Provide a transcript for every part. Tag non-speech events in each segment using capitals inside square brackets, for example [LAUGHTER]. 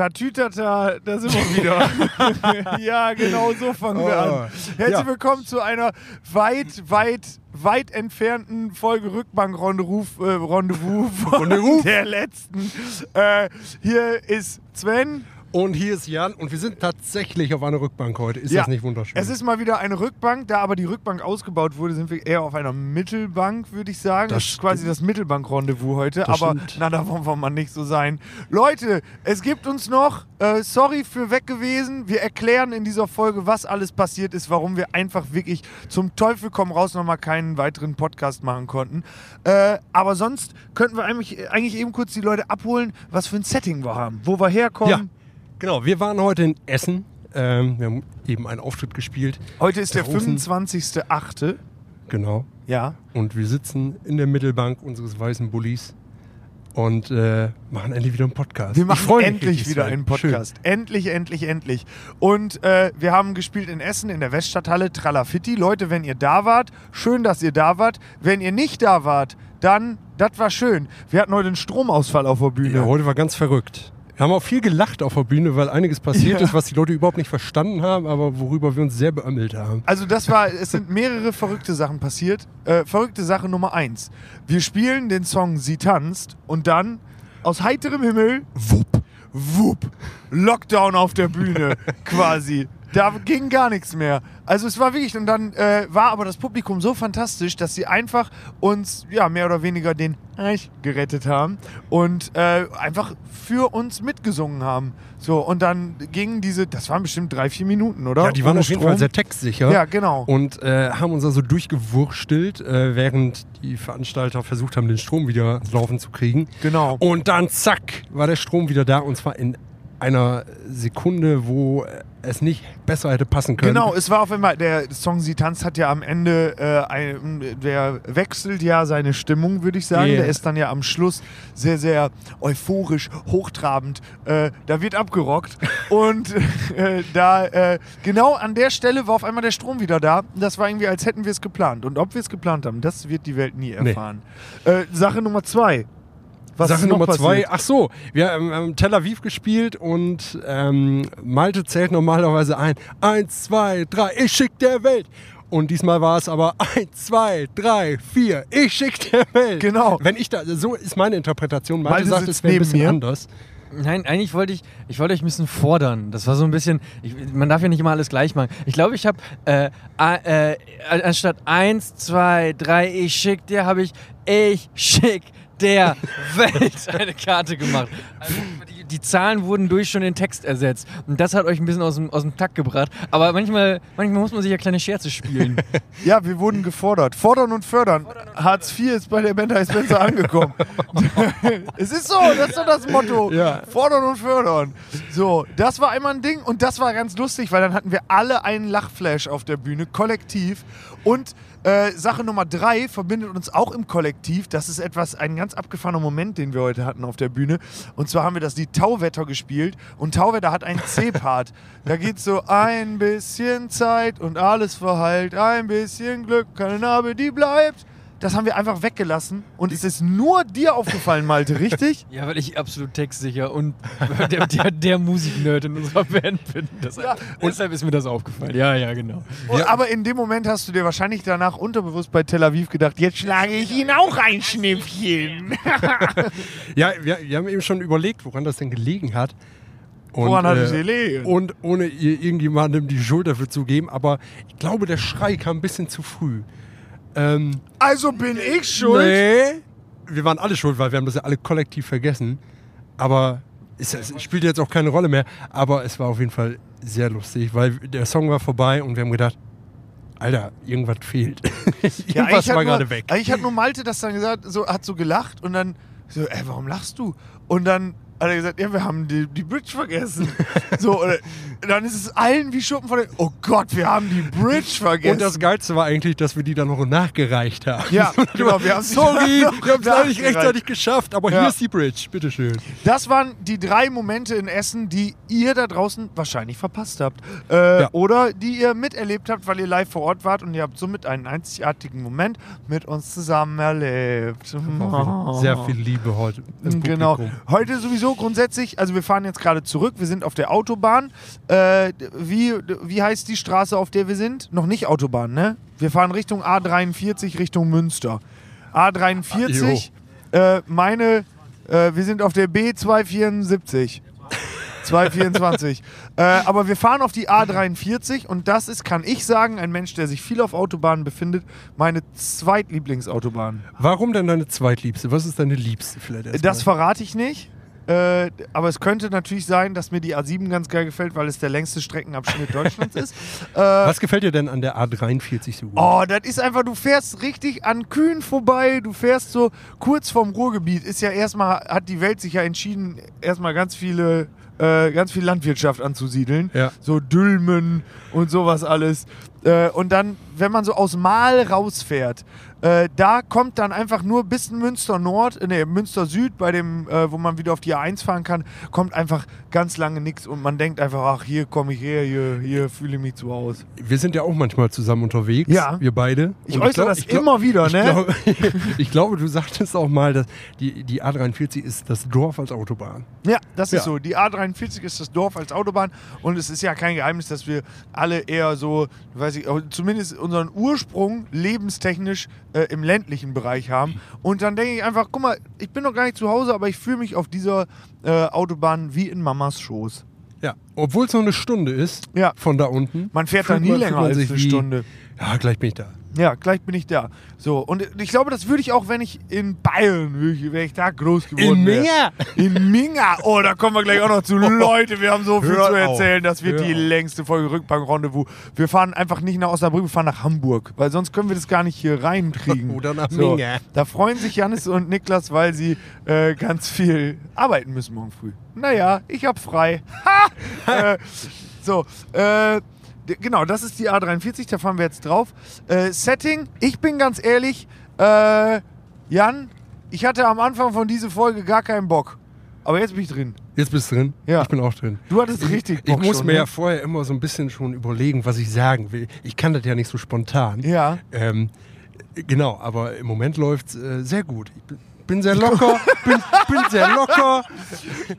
Tatütata, da sind wir wieder. [LAUGHS] ja, genau so fangen wir Oh. an. Herzlich Ja. willkommen zu einer weit, weit, weit entfernten Folge Rückbank-Rendezvous äh, Rendezvous von Rendezvous. der letzten. Äh, hier ist Sven. Und hier ist Jan und wir sind tatsächlich auf einer Rückbank heute. Ist Ja, das nicht wunderschön? Es ist mal wieder eine Rückbank. Da aber die Rückbank ausgebaut wurde, sind wir eher auf einer Mittelbank, würde ich sagen. Das, Das ist quasi das Mittelbank-Rendezvous heute. Das aber stimmt. na, da wollen wir mal nicht so sein. Leute, es gibt uns noch, äh, sorry für weg gewesen. Wir erklären in dieser Folge, was alles passiert ist, warum wir einfach wirklich zum Teufel komm raus nochmal keinen weiteren Podcast machen konnten. Äh, aber sonst könnten wir eigentlich, eigentlich eben kurz die Leute abholen, was für ein Setting wir haben, wo wir herkommen. ja, genau. Wir waren heute in Essen. Ähm, wir haben eben einen Auftritt gespielt. Heute ist der Draußen. 25.8. Genau. Ja. Und wir sitzen in der Mittelbank unseres weißen Bullis und äh, machen endlich wieder einen Podcast. Wir machen endlich wieder einen Podcast. Endlich, endlich, endlich. Und äh, wir haben gespielt in Essen in der Weststadthalle Tralafitti. Leute, wenn ihr da wart, schön, dass ihr da wart. Wenn ihr nicht da wart, dann, das war schön. Wir hatten heute einen Stromausfall auf der Schön. Bühne. Ja, heute war ganz verrückt. Wir haben auch viel gelacht auf der Bühne, weil einiges passiert Ja. ist, was die Leute überhaupt nicht verstanden haben, aber worüber wir uns sehr beömmelt haben. Also das war, es sind mehrere verrückte Sachen passiert. Äh, verrückte Sache Nummer eins. Wir spielen den Song Sie tanzt und dann aus heiterem Himmel, wupp, wupp, Lockdown auf der Bühne [LAUGHS] quasi. Da ging gar nichts mehr. Also es war wirklich, und dann äh, war aber das Publikum so fantastisch, dass sie einfach uns, ja, mehr oder weniger den Eich gerettet haben und äh, einfach für uns mitgesungen haben. So, und dann gingen diese, das waren bestimmt drei, vier Minuten, oder? Ja, die waren Ohne auf jeden Strom. Fall sehr textsicher. Ja, genau. Und äh, haben uns also durchgewurstelt, äh, während die Veranstalter versucht haben, den Strom wieder ins Laufen zu kriegen. Genau. Und dann zack, war der Strom wieder da und zwar in einer Sekunde, wo es nicht besser hätte passen können. Genau, es war auf einmal, der Song Sie tanzt hat ja am Ende, äh, ein, der wechselt ja seine Stimmung, würde ich sagen. Yeah. Der ist dann ja am Schluss sehr, sehr euphorisch, hochtrabend. Äh, da wird abgerockt. [LAUGHS] Und äh, da, äh, genau an der Stelle war auf einmal der Strom wieder da. Das war irgendwie, als hätten wir es geplant. Und ob wir es geplant haben, das wird die Welt nie Nee. erfahren. Äh, Sache Nummer zwei. Was Sache Nummer zwei, passiert? ach so, wir haben ähm, Tel Aviv gespielt und ähm, Malte zählt normalerweise ein. Eins, zwei, drei, ich schick der Welt. Und diesmal war es aber eins, zwei, drei, vier, ich schick der Welt. Genau. Wenn ich da, so ist meine Interpretation. Malte, Malte sagt, es wäre ein neben bisschen mir. anders. Nein, eigentlich wollte ich, ich wollte euch ein bisschen fordern. Das war so ein bisschen, ich, man darf ja nicht immer alles gleich machen. Ich glaube, ich habe äh, äh, anstatt eins, zwei, drei, ich schick dir, habe ich ich schick der [LAUGHS] Welt eine Karte gemacht. Also die, die Zahlen wurden durch schon den Text ersetzt. Und das hat euch ein bisschen aus dem, aus dem Takt gebracht. Aber manchmal, manchmal muss man sich ja kleine Scherze spielen. [LAUGHS] Ja, wir wurden gefordert. Fordern und fördern. Hartz IV ist bei der Band Heiß Spencer angekommen. [LAUGHS] es ist so, das ist doch das Motto. Ja. Fordern und fördern. So, das war einmal ein Ding und das war ganz lustig, weil dann hatten wir alle einen Lachflash auf der Bühne, kollektiv. Und äh, Sache Nummer drei verbindet uns auch im Kollektiv. Das ist etwas, ein ganz abgefahrener Moment, den wir heute hatten auf der Bühne. Und zwar haben wir das Lied Tauwetter gespielt und Tauwetter hat einen C-Part. [LAUGHS] da geht so ein bisschen Zeit und alles verheilt, ein bisschen Glück, keine Narbe, die bleibt. Das haben wir einfach weggelassen und es ist nur dir aufgefallen, Malte, richtig? [LAUGHS] ja, weil ich absolut textsicher und der, der, der Musiknerd in unserer Band bin. Das, Ja. und deshalb ist mir das aufgefallen. Ja, ja, genau. Und, aber in dem Moment hast du dir wahrscheinlich danach unterbewusst bei Tel Aviv gedacht, jetzt schlage ich ihn auch ein Schnippchen. [LAUGHS] Ja, wir, wir haben eben schon überlegt, woran das denn gelegen hat. Und, Woran hat äh, es gelegen? Und ohne ihr irgendjemandem die Schuld dafür zu geben, aber ich glaube, der Schrei kam ein bisschen zu früh. Ähm, Also bin ich schuld. Nee. Wir waren alle schuld, weil wir haben das ja alle kollektiv vergessen. Aber es, es spielt jetzt auch keine Rolle mehr. Aber es war auf jeden Fall sehr lustig, weil der Song war vorbei und wir haben gedacht, Alter, irgendwas fehlt. [LAUGHS] Ja, irgendwas war nur- gerade weg. Eigentlich hat nur Malte das dann gesagt, so, hat so gelacht und dann so, ey, warum lachst du? Und dann hat er gesagt, ja, wir haben die, die Bridge vergessen. so, und dann ist es allen wie Schuppen von den, oh Gott, wir haben die Bridge vergessen. Und das Geilste war eigentlich, dass wir die dann noch nachgereicht haben. Ja, [LAUGHS] genau, wir haben Sorry, [LAUGHS] wir haben es nicht nachgereicht. rechtzeitig geschafft, aber Ja. hier ist die Bridge, bitteschön. Das waren die drei Momente in Essen, die ihr da draußen wahrscheinlich verpasst habt. Äh, Ja. Oder die ihr miterlebt habt, weil ihr live vor Ort wart und ihr habt somit einen einzigartigen Moment mit uns zusammen erlebt. Sehr viel Liebe heute. Genau. Heute sowieso so grundsätzlich, also wir fahren jetzt gerade zurück, wir sind auf der Autobahn. Äh, wie, wie heißt die Straße, auf der wir sind? Noch nicht Autobahn, ne? Wir fahren Richtung A43, Richtung Münster. A43, äh, meine, äh, wir sind auf der B274. 224. [LAUGHS] äh, aber wir fahren auf die A43 und das ist, kann ich sagen, ein Mensch, der sich viel auf Autobahnen befindet, meine Zweitlieblingsautobahn. Warum denn deine Zweitliebste? Was ist deine Liebste vielleicht? Das verrate ich nicht. Äh, aber es könnte natürlich sein, dass mir die A7 ganz geil gefällt, weil es der längste Streckenabschnitt Deutschlands ist. [LAUGHS] Äh, Was gefällt dir denn an der A43 so gut? Oh, das ist einfach, du fährst richtig an Kühen vorbei, du fährst so kurz vom Ruhrgebiet. Ist ja erstmal, hat die Welt sich ja entschieden, erstmal ganz viele, äh, ganz viel Landwirtschaft anzusiedeln. Ja. So Dülmen und sowas alles. Äh, und dann, wenn man so aus Mal rausfährt, äh, da kommt dann einfach nur bis Münster Nord, äh, nee, Münster Süd, bei dem, äh, wo man wieder auf die A1 fahren kann, kommt einfach ganz lange nichts und man denkt einfach, ach, hier komme ich her, hier, hier fühle ich mich zu Hause. Wir sind ja auch manchmal zusammen unterwegs, Ja. wir beide. Ich Und äußere glaub- das glaub- immer wieder, ich ne? Glaube, [LAUGHS] ich glaube, du sagtest auch mal, dass die, die A43 ist das Dorf als Autobahn. Ja, das ist Ja. so. Die A43 ist das Dorf als Autobahn und es ist ja kein Geheimnis, dass wir alle eher so, weiß ich, zumindest unseren Ursprung lebenstechnisch äh, im ländlichen Bereich haben. Und dann denke ich einfach, guck mal, ich bin noch gar nicht zu Hause, aber ich fühle mich auf dieser äh, Autobahn wie in Mamas Schoß. Ja, obwohl es nur eine Stunde ist Ja. von da unten. Man fährt da nie länger als eine Stunde. Ja, gleich bin ich da. Ja, gleich bin ich da. So, und ich glaube, das würde ich auch, wenn ich in Bayern, wäre ich da groß geworden wäre. In Minga. Oh, da kommen wir gleich auch noch zu. [LAUGHS] Leute, wir haben so viel Hör zu auf. erzählen. Das wird die auf. längste Folge Rückbank-Rendezvous. Wir fahren einfach nicht nach Osnabrück, wir fahren nach Hamburg. Weil sonst können wir das gar nicht hier reinkriegen. [LAUGHS] Oder nach so, Minga. Da freuen sich Janis und Niklas, weil sie äh, ganz viel arbeiten müssen morgen früh. Naja, ich hab frei. Ha! [LAUGHS] äh, so, äh, genau, das ist die A43, da fahren wir jetzt drauf. Äh, Setting, ich bin ganz ehrlich, äh, Jan, ich hatte am Anfang von dieser Folge gar keinen Bock. Aber jetzt bin ich drin. Jetzt bist du drin. Ja. Ich bin auch drin. Du hattest richtig Ich Bock muss schon, mir ne? ja vorher immer so ein bisschen schon überlegen, was ich sagen will. Ich kann das ja nicht so spontan. Ja. Ähm, genau, aber im Moment läuft es äh, sehr gut. Ich bin, bin sehr locker, bin, bin sehr locker.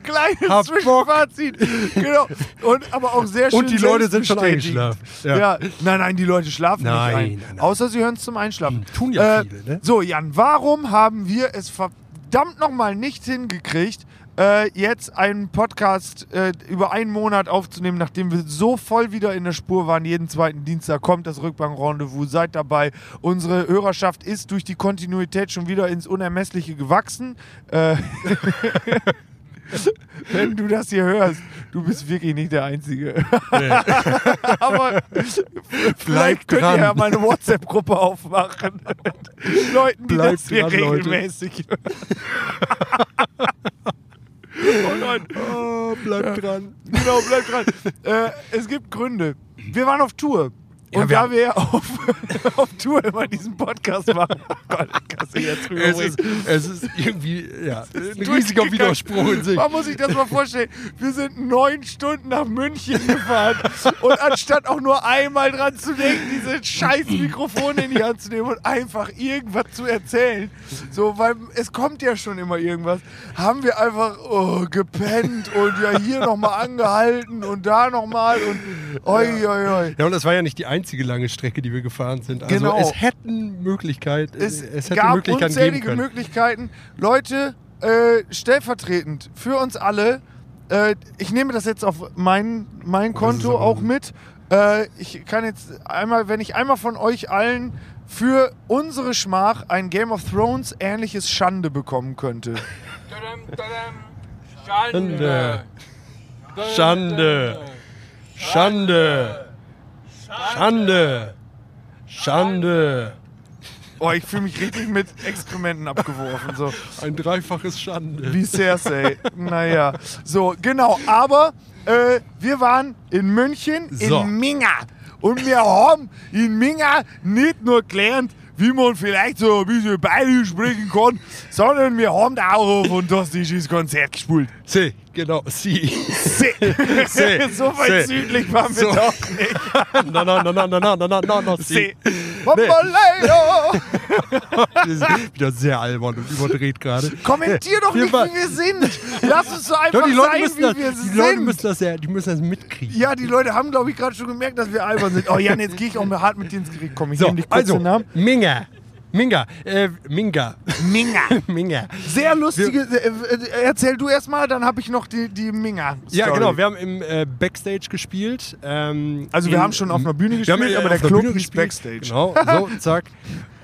Kleines Hab Zwischenfazit. genau. Und aber auch sehr schön. Und die Leute sind schon eingeschlafen. Ja. Ja. Nein, nein, die Leute schlafen Nein, nicht ein. nein, nein. Außer sie hören es zum Einschlafen. Hm, tun ja Äh, viele, ne? So, Jan, warum haben wir es verdammt nochmal nicht hingekriegt, äh, jetzt einen Podcast äh, über einen Monat aufzunehmen, nachdem wir so voll wieder in der Spur waren. Jeden zweiten Dienstag kommt das Rückbank-Rendezvous. Seid dabei. Unsere Hörerschaft ist durch die Kontinuität schon wieder ins Unermessliche gewachsen. Äh, [LAUGHS] Wenn du das hier hörst, du bist wirklich nicht der Einzige. [LAUGHS] Aber vielleicht könnt dran. ihr ja mal eine WhatsApp-Gruppe aufmachen. Leuten, die Bleibt das hier dran, regelmäßig hören. [LAUGHS] oh nein. Oh, bleib dran. Genau, bleib dran. äh, es gibt Gründe. Wir waren auf Tour. Ja, Und wir da haben- wir auf, [LAUGHS] auf Tour immer diesen Podcast machen, oh Gott, ich kann jetzt Es ist, es ist irgendwie ja, ein riesiger. Widerspruch in sich. Man muss sich das mal vorstellen. Wir sind neun Stunden nach München gefahren und anstatt auch nur einmal dran zu denken, diese scheiß Mikrofone in die Hand zu nehmen und einfach irgendwas zu erzählen, so, weil es kommt ja schon immer irgendwas, haben wir einfach oh, gepennt und ja hier nochmal angehalten und da nochmal und oi, oi, oi. Ja, und das war ja nicht die einzige lange Strecke, die wir gefahren sind. Also Genau. es hätten Möglichkeit, Es, es hätte gab Möglichkeiten geben unzählige können. Möglichkeiten. Leute, äh, stellvertretend für uns alle, äh, ich nehme das jetzt auf mein, mein Konto auch mit. Äh, ich kann jetzt einmal, wenn ich einmal von euch allen für unsere Schmach ein Game of Thrones ähnliches Schande bekommen könnte. [LAUGHS] Schande. Schande. Schande. Schande. Schande. Oh, ich fühle mich richtig mit Exkrementen abgeworfen. So. Ein dreifaches Schande. Wie Cersei. naja. So, genau. Aber äh, wir waren in München, So. in Minga. Und wir haben in Minga nicht nur gelernt, wie man vielleicht so ein bisschen Bayerisch sprechen kann, sondern wir haben da auch ein fantastisches Konzert gespielt. Sie, genau, sie. Se- [LAUGHS] [LAUGHS] so weit se- südlich waren wir so. doch nicht. Na, na, na, na, na, na, na, na, na, na, Se- sie. Bamboleo! Das ist wieder sehr albern und überdreht gerade. Kommentier doch Wir nicht, wie wir sind. Lass uns so einfach Doch, die Leute, sein, müssen wie das, wir die sind. Leute müssen das ja, die müssen das mitkriegen. ja, die Leute haben, glaube ich, gerade schon gemerkt, dass wir albern sind. Oh Jan, jetzt gehe ich auch mal hart mit dir ins Gericht. Komm, ich So, nehme dich kurz also, den Namen. Minga. Minga. Äh, Minga. Minga. [LAUGHS] Minga. Sehr lustige. Äh, äh, erzähl du erstmal, dann habe ich noch die, die Minga. Ja, genau. Wir haben im äh, Backstage gespielt. Ähm, Also wir in- haben schon auf einer Bühne Wir haben, gespielt, äh, aber der der Club Bühne ist Backstage. Genau, [LAUGHS] so, zack.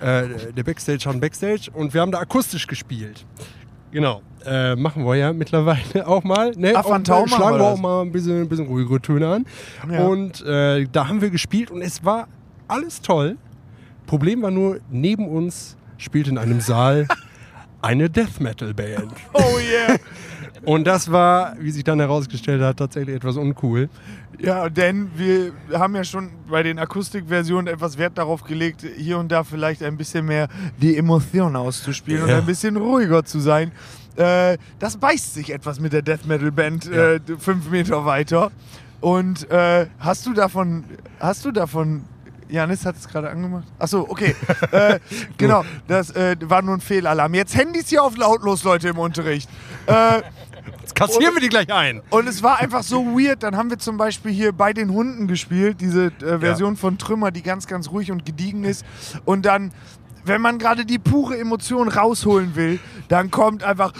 Äh, der Backstage hat Backstage und wir haben da akustisch gespielt. Genau. Äh, machen wir ja mittlerweile auch mal. Ne? Affantau Und, machen schlagen wir wir das. auch mal ein bisschen, ein bisschen ruhigere Töne an. Ja. Und äh, da haben wir gespielt und es war alles toll. Problem war nur, neben uns spielte in einem Saal eine Death Metal Band. Oh yeah. [LAUGHS] Und das war, wie sich dann herausgestellt hat, tatsächlich etwas uncool. Ja, denn wir haben ja schon bei den Akustikversionen etwas Wert darauf gelegt, hier und da vielleicht ein bisschen mehr die Emotionen auszuspielen und Ja. ein bisschen ruhiger zu sein. Äh, das beißt sich etwas mit der Death Metal Band Ja. äh, fünf Meter weiter. Und äh, hast du davon, hast du davon, Janis hat es gerade angemacht? Achso, okay. [LAUGHS] äh, genau, das äh, war nur ein Fehlalarm. Jetzt Handys hier auf lautlos, Leute, im Unterricht. Äh, Jetzt kassieren wir die gleich ein. und es war einfach so weird. Dann haben wir zum Beispiel hier bei den Hunden gespielt, diese äh, Version von Trümmer, die ganz, ganz ruhig und gediegen ist. Und dann, wenn man gerade die pure Emotion rausholen will, dann kommt einfach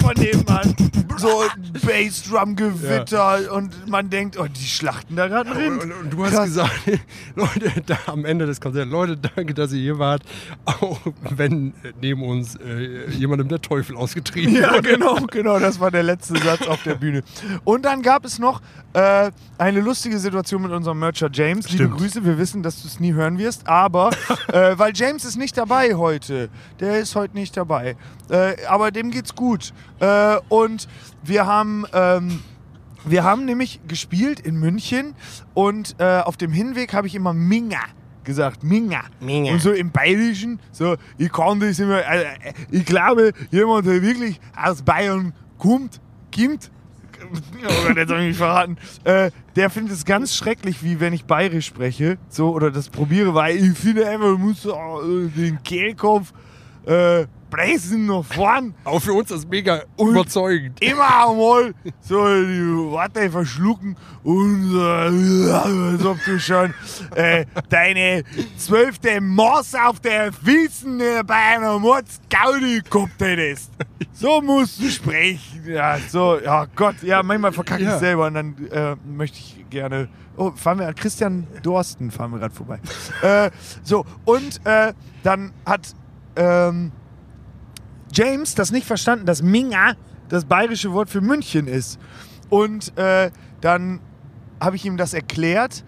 von nebenan so ein Bassdrum-Gewitter und man denkt, oh, die schlachten da gerade einen Und, und, und du hast Krass. gesagt, [LAUGHS] Leute, da am Ende des Konzerts, Leute, danke, dass ihr hier wart, auch wenn äh, neben uns äh, jemandem der Teufel ausgetrieben Ja, wurde. genau, genau, das war der letzte Satz auf der Bühne. Und dann gab es noch äh, eine lustige Situation mit unserem Mercher James. Liebe Stimmt. Grüße, wir wissen, dass du es nie hören wirst, aber [LAUGHS] äh, weil James ist nicht dabei heute. Der ist heute nicht dabei. Äh, aber dem geht's gut. Äh, und wir haben. Ähm, wir haben nämlich gespielt in München und äh, auf dem Hinweg habe ich immer Minga gesagt. Minga. Minga. Und so im Bayerischen, so, ich kann das immer, also, äh, ich glaube, jemand, der wirklich aus Bayern kommt, kommt, oh Gott, jetzt habe ich mich verraten, äh, der findet es ganz schrecklich, wie wenn ich bayerisch spreche, so, oder das probiere, weil ich finde einfach, du musst äh, den Kehlkopf äh, pressen nach vorn Auch für uns ist das mega überzeugend. immer einmal so die Worte verschlucken und äh, als ob du schon äh, deine zwölfte Maß auf der Wiesen bei einer Mordsgaudi gehabt hättest. So musst du sprechen. Ja, so, ja Gott, ja, manchmal verkacke ich Ja. selber und dann äh, möchte ich gerne. Oh, fahren wir an Christian Dorsten, fahren wir gerade vorbei. äh, so, und äh, dann hat ähm, James das nicht verstanden, dass Minga das bayerische Wort für München ist. Und äh, dann habe ich ihm das erklärt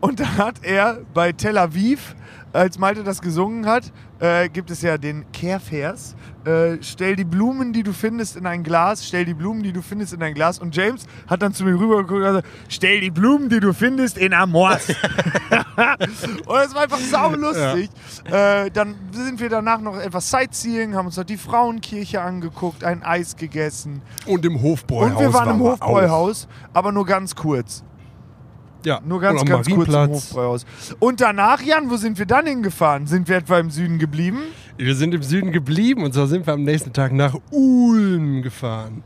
und dann hat er bei Tel Aviv, als Malte das gesungen hat, äh, gibt es ja den Kehrvers. Äh, stell die Blumen, die du findest, in ein Glas. Stell die Blumen, die du findest, in ein Glas. Und James hat dann zu mir rübergeguckt und gesagt, stell die Blumen, die du findest, in Amors. [LAUGHS] und es war einfach saulustig. Äh, dann sind wir danach noch etwas Sightseeing, haben uns dort die Frauenkirche angeguckt, ein Eis gegessen. Und im Hofbräuhaus. Und wir waren im wir Hofbräuhaus, aber nur ganz kurz. Ja, Nur ganz, und am ganz kurz im. Hofbräuhaus. Und danach, Jan, wo sind wir dann hingefahren? Sind wir etwa im Süden geblieben? Wir sind im Süden geblieben und zwar sind wir am nächsten Tag nach Ulm gefahren.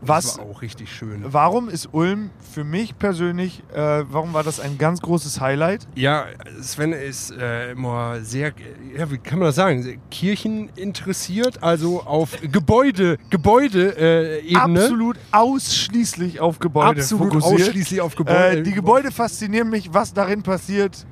Was- Das war auch richtig schön. Warum ist Ulm für mich persönlich, äh, warum war das ein ganz großes Highlight? Ja, Sven ist äh, immer sehr, ja, wie kann man das sagen, Kirchen interessiert, also auf [LAUGHS] Gebäude, Gebäude äh, Ebene. Absolut ausschließlich auf Gebäude Absolut fokussiert. ausschließlich auf Gebäude. Äh, die Gebäude faszinieren mich, was darin passiert.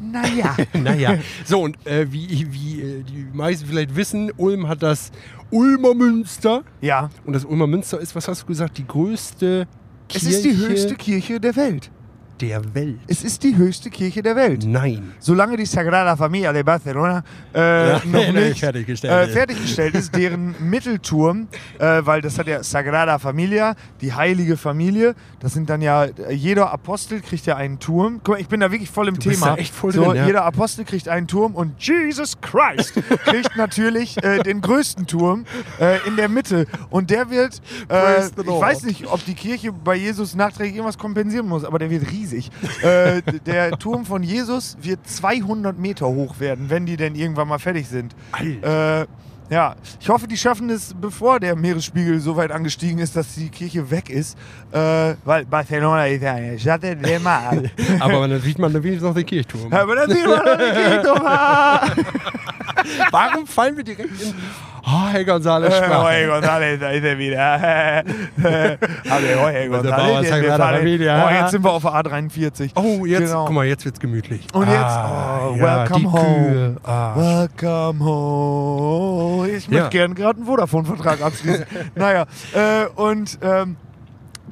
Naja. [LAUGHS] Naja, so und äh, wie, wie äh, die meisten vielleicht wissen, Ulm hat das Ulmer Münster. ja. Und das Ulmer Münster ist, was hast du gesagt, die größte Es Kirche ist die höchste Kirche der Welt. Der Welt. Es ist die höchste Kirche der Welt. Nein. Solange die Sagrada Familia de Barcelona äh, noch [LAUGHS] nein, nicht fertiggestellt äh, fertiggestellt ist, deren [LAUGHS] Mittelturm, äh, weil das hat ja Sagrada Familia, die heilige Familie, das sind dann ja, äh, jeder Apostel kriegt ja einen Turm. Guck mal, ich bin da wirklich voll im Du bist Thema. da echt voll so, drin, ja. Jeder Apostel kriegt einen Turm und Jesus Christ [LAUGHS] kriegt natürlich äh, den größten Turm äh, in der Mitte. Und der wird, ich weiß nicht, ob die Kirche bei Jesus nachträglich irgendwas kompensieren muss, aber der wird riesig. Riesig. äh, der Turm von Jesus wird 200 Meter hoch werden, wenn die denn irgendwann mal fertig sind. Äh, ja, ich hoffe, die schaffen es, bevor der Meeresspiegel so weit angestiegen ist, dass die Kirche weg ist. Äh, weil Barcelona ist ja eine Stadt der Mar. [LAUGHS] Aber dann sieht man wenigstens noch den Kirchturm. Aber dann sieht man noch den Kirchturm. [LAUGHS] Warum fallen wir direkt in oh, Herr González Sprache? Jorge González, da ist er wieder. Aber Jorge González, oh, jetzt sind wir auf der A43. Oh, jetzt, Genau. guck mal, jetzt wird's gemütlich. Und jetzt, oh, ja, welcome die home. Ah. Welcome home. Ich möchte Ja. gern gerade einen Vodafone-Vertrag abschließen. [LAUGHS] naja, äh, und ähm,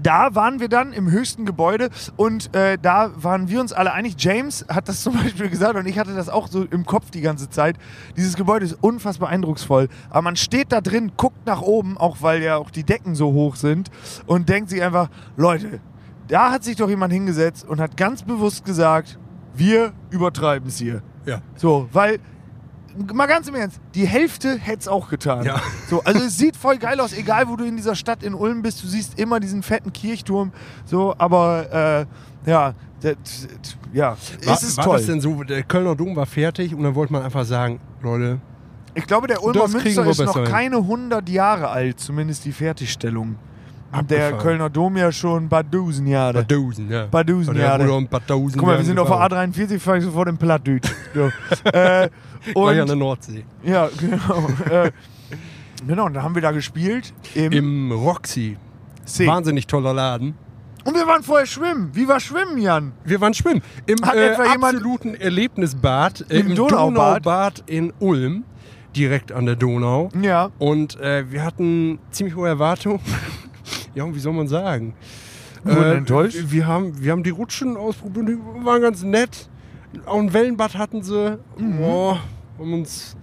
da waren wir dann im höchsten Gebäude und äh, da waren wir uns alle einig. James hat das [LAUGHS] zum Beispiel gesagt und ich hatte das auch so im Kopf die ganze Zeit. Dieses Gebäude ist unfassbar eindrucksvoll. Aber man steht da drin, guckt nach oben, auch weil ja auch die Decken so hoch sind und denkt sich einfach, Leute, da hat sich doch jemand hingesetzt und hat ganz bewusst gesagt, wir übertreiben es hier. Ja. So, weil, mal ganz im Ernst, die Hälfte hätte es auch getan. Ja. So, also es sieht voll geil aus, egal wo du in dieser Stadt in Ulm bist, du siehst immer diesen fetten Kirchturm. So, aber äh, ja, das, ja, War, es ist war toll. das denn so, der Kölner Dom war fertig und dann wollte man einfach sagen, Leute, ich glaube, der Ulmer Münster ist noch hin. keine 100 Jahre alt, zumindest die Fertigstellung. Und der Abgefahren. Kölner Dom ja schon ein paar Dusen Jahre. Badosen, ja. Badosen, Der ja. wurde um ein paar Tausend Guck mal, wir sind auf der A43, fahr ich sofort in Plattdeutsch. [LAUGHS] So. äh, Gleich an der und, Nordsee. ja, genau. [LAUGHS] äh, genau, und dann haben wir da gespielt. Im, Im Roxy. See. Wahnsinnig toller Laden. Und wir waren vorher schwimmen. Wie war Schwimmen, Jan? Wir waren schwimmen. Im Hat äh, absoluten Erlebnisbad. Äh, Im Im Donaubad? Donaubad in Ulm. Direkt an der Donau. Ja. Und äh, wir hatten ziemlich hohe Erwartungen. Ja, wie soll man sagen? Äh, enttäuscht? Wir haben, wir haben die Rutschen ausprobiert, die waren ganz nett. Auch ein Wellenbad hatten sie. Mhm. Oh, haben uns,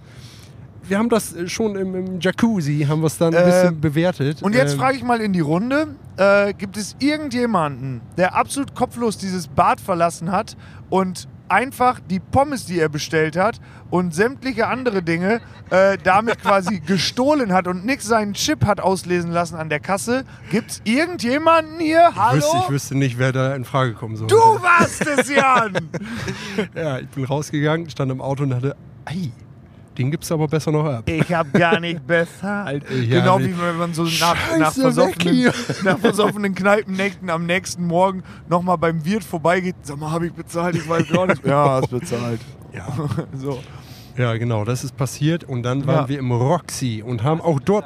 wir haben das äh, schon im, im Jacuzzi, haben wir es dann ein Äh, bisschen bewertet. Und jetzt Ähm, frage ich mal in die Runde: äh, Gibt es irgendjemanden, der absolut kopflos dieses Bad verlassen hat und einfach die Pommes, die er bestellt hat und sämtliche andere Dinge äh, damit quasi [LAUGHS] gestohlen hat und nix seinen Chip hat auslesen lassen an der Kasse? Gibt es irgendjemanden hier? ich Hallo? wüsste, ich wüsste nicht, wer da in Frage kommen soll. du warst es, Jan! [LAUGHS] Ja, ich bin rausgegangen, stand im Auto und dachte, ei, den gibt's aber besser noch ab. Ich habe gar nicht [LAUGHS] bezahlt. Ja, genau wie wenn man so nach, nach, versoffenen, [LAUGHS] nach versoffenen Kneipennächten am nächsten Morgen nochmal beim Wirt vorbeigeht. Sag mal, habe ich bezahlt? Ich weiß gar nicht. Ja, hast bezahlt. Ja. [LAUGHS] So. ja, genau, das ist passiert und dann waren Ja. wir im Roxy und haben auch dort.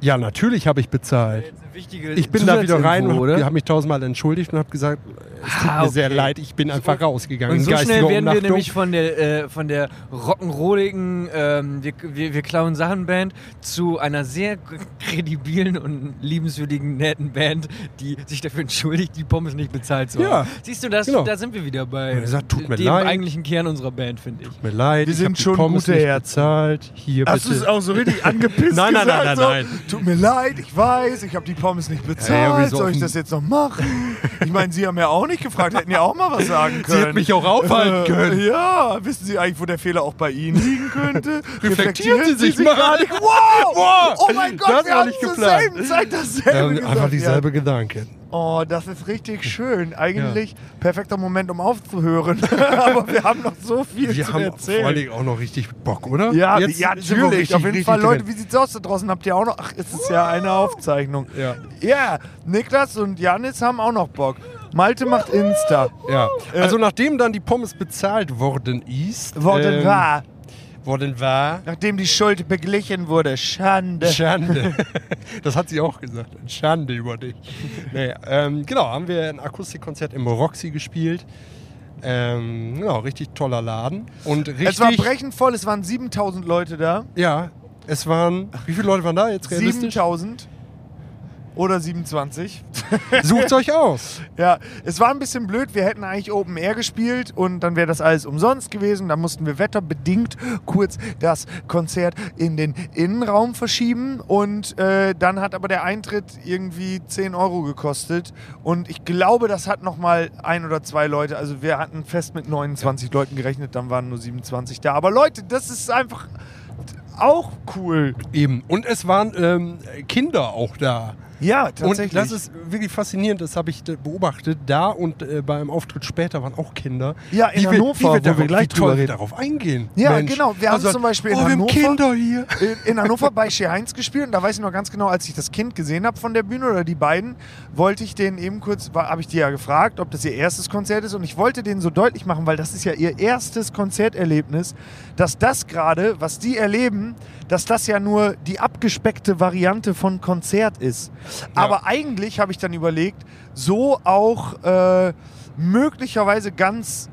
Ja, natürlich habe ich bezahlt. Wichtige Ich bin da wieder rein und Zusatzinfo, habe oder? hab mich tausendmal entschuldigt und habe gesagt, es tut Ah, mir sehr okay. leid, ich bin einfach rausgegangen. Und so schnell werden wir nämlich von der, äh, von der rock'n'rolligen ähm, wir, wir, wir klauen Sachen Band zu einer sehr kredibilen und liebenswürdigen, netten Band, die sich dafür entschuldigt, die Pommes nicht bezahlt zu haben. Ja, Siehst du, das, genau. da sind wir wieder bei Und er sagt, tut mir dem leid. eigentlichen Kern unserer Band, finde ich. Tut mir leid, Wir ich sind schon Pommes gute nicht Herzen. bezahlt. Hier Hast du es auch so richtig angepisst [LAUGHS] Nein, nein, gesagt? nein, so? nein, Tut mir leid, ich weiß, ich habe die Pommes nicht bezahlt. Ja, Soll ich das jetzt noch machen? Ich meine, Sie haben ja auch nicht gefragt, hätten ja auch mal was sagen können. Sie hätten mich auch aufhalten können. Äh, ja, wissen Sie eigentlich, wo der Fehler auch bei Ihnen liegen könnte? [LAUGHS] Reflektieren Sie sich mal. mal. Wow! Wow! Oh mein Gott, Das wir war haben nicht geplant. selben Zeit dasselbe Ähm, einfach dieselbe Gedanke. Ja. Oh, das ist richtig schön. Eigentlich perfekter Moment, um aufzuhören. [LAUGHS] Aber wir haben noch so viel Wir zu haben erzählen. vor Dingen auch noch richtig Bock, oder? Ja, Jetzt ja natürlich. richtig, Auf jeden Fall, Leute, drin. wie sieht's aus da draußen? Habt ihr auch noch? Ach, es ist ja eine Aufzeichnung. Ja. Ja, Niklas und Janis haben auch noch Bock. Malte macht Insta. Ja. Also nachdem dann die Pommes bezahlt worden ist, Worden ähm, war. Worden war, Nachdem die Schuld beglichen wurde. Schande. Schande. [LAUGHS] Das hat sie auch gesagt. Schande über dich. Nee, ähm, genau, haben wir ein Akustikkonzert im Roxy gespielt. Ähm, genau, richtig toller Laden. Und richtig. Es war brechend voll, es waren 7000 Leute da. Ja, es waren. Wie viele Leute waren da jetzt realistisch? 7000. Oder 27. [LAUGHS] Sucht euch aus. Ja, es war ein bisschen blöd. Wir hätten eigentlich Open Air gespielt und dann wäre das alles umsonst gewesen. Da mussten wir wetterbedingt kurz das Konzert in den Innenraum verschieben und äh, dann hat aber der Eintritt irgendwie 10 Euro gekostet und ich glaube, das hat nochmal ein oder zwei Leute. Also wir hatten fest mit 29 Leuten gerechnet, dann waren nur 27 da. Aber Leute, das ist einfach auch cool. Eben. Und es waren ähm, Kinder auch da. Ja, Und das ist wirklich faszinierend, das habe ich beobachtet. Da und äh, bei einem Auftritt später waren auch Kinder. Ja, in Wie wir- Hannover, wie wir wo darauf, wir gleich toll drüber wir reden. darauf eingehen. Ja, Mensch. genau. Wir haben zum Beispiel in oh, wir Hannover- Kinder hier. [LAUGHS] in- in Hannover bei Shea Heinz gespielt und da weiß ich noch ganz genau, als ich das Kind gesehen habe von der Bühne oder die beiden, wollte ich denen eben kurz, habe ich die ja gefragt, ob das ihr erstes Konzert ist und ich wollte denen so deutlich machen, weil das ist ja ihr erstes Konzerterlebnis, dass das gerade, was die erleben, dass das ja nur die abgespeckte Variante von Konzert ist. Aber eigentlich habe ich dann überlegt, so auch äh, möglicherweise ganz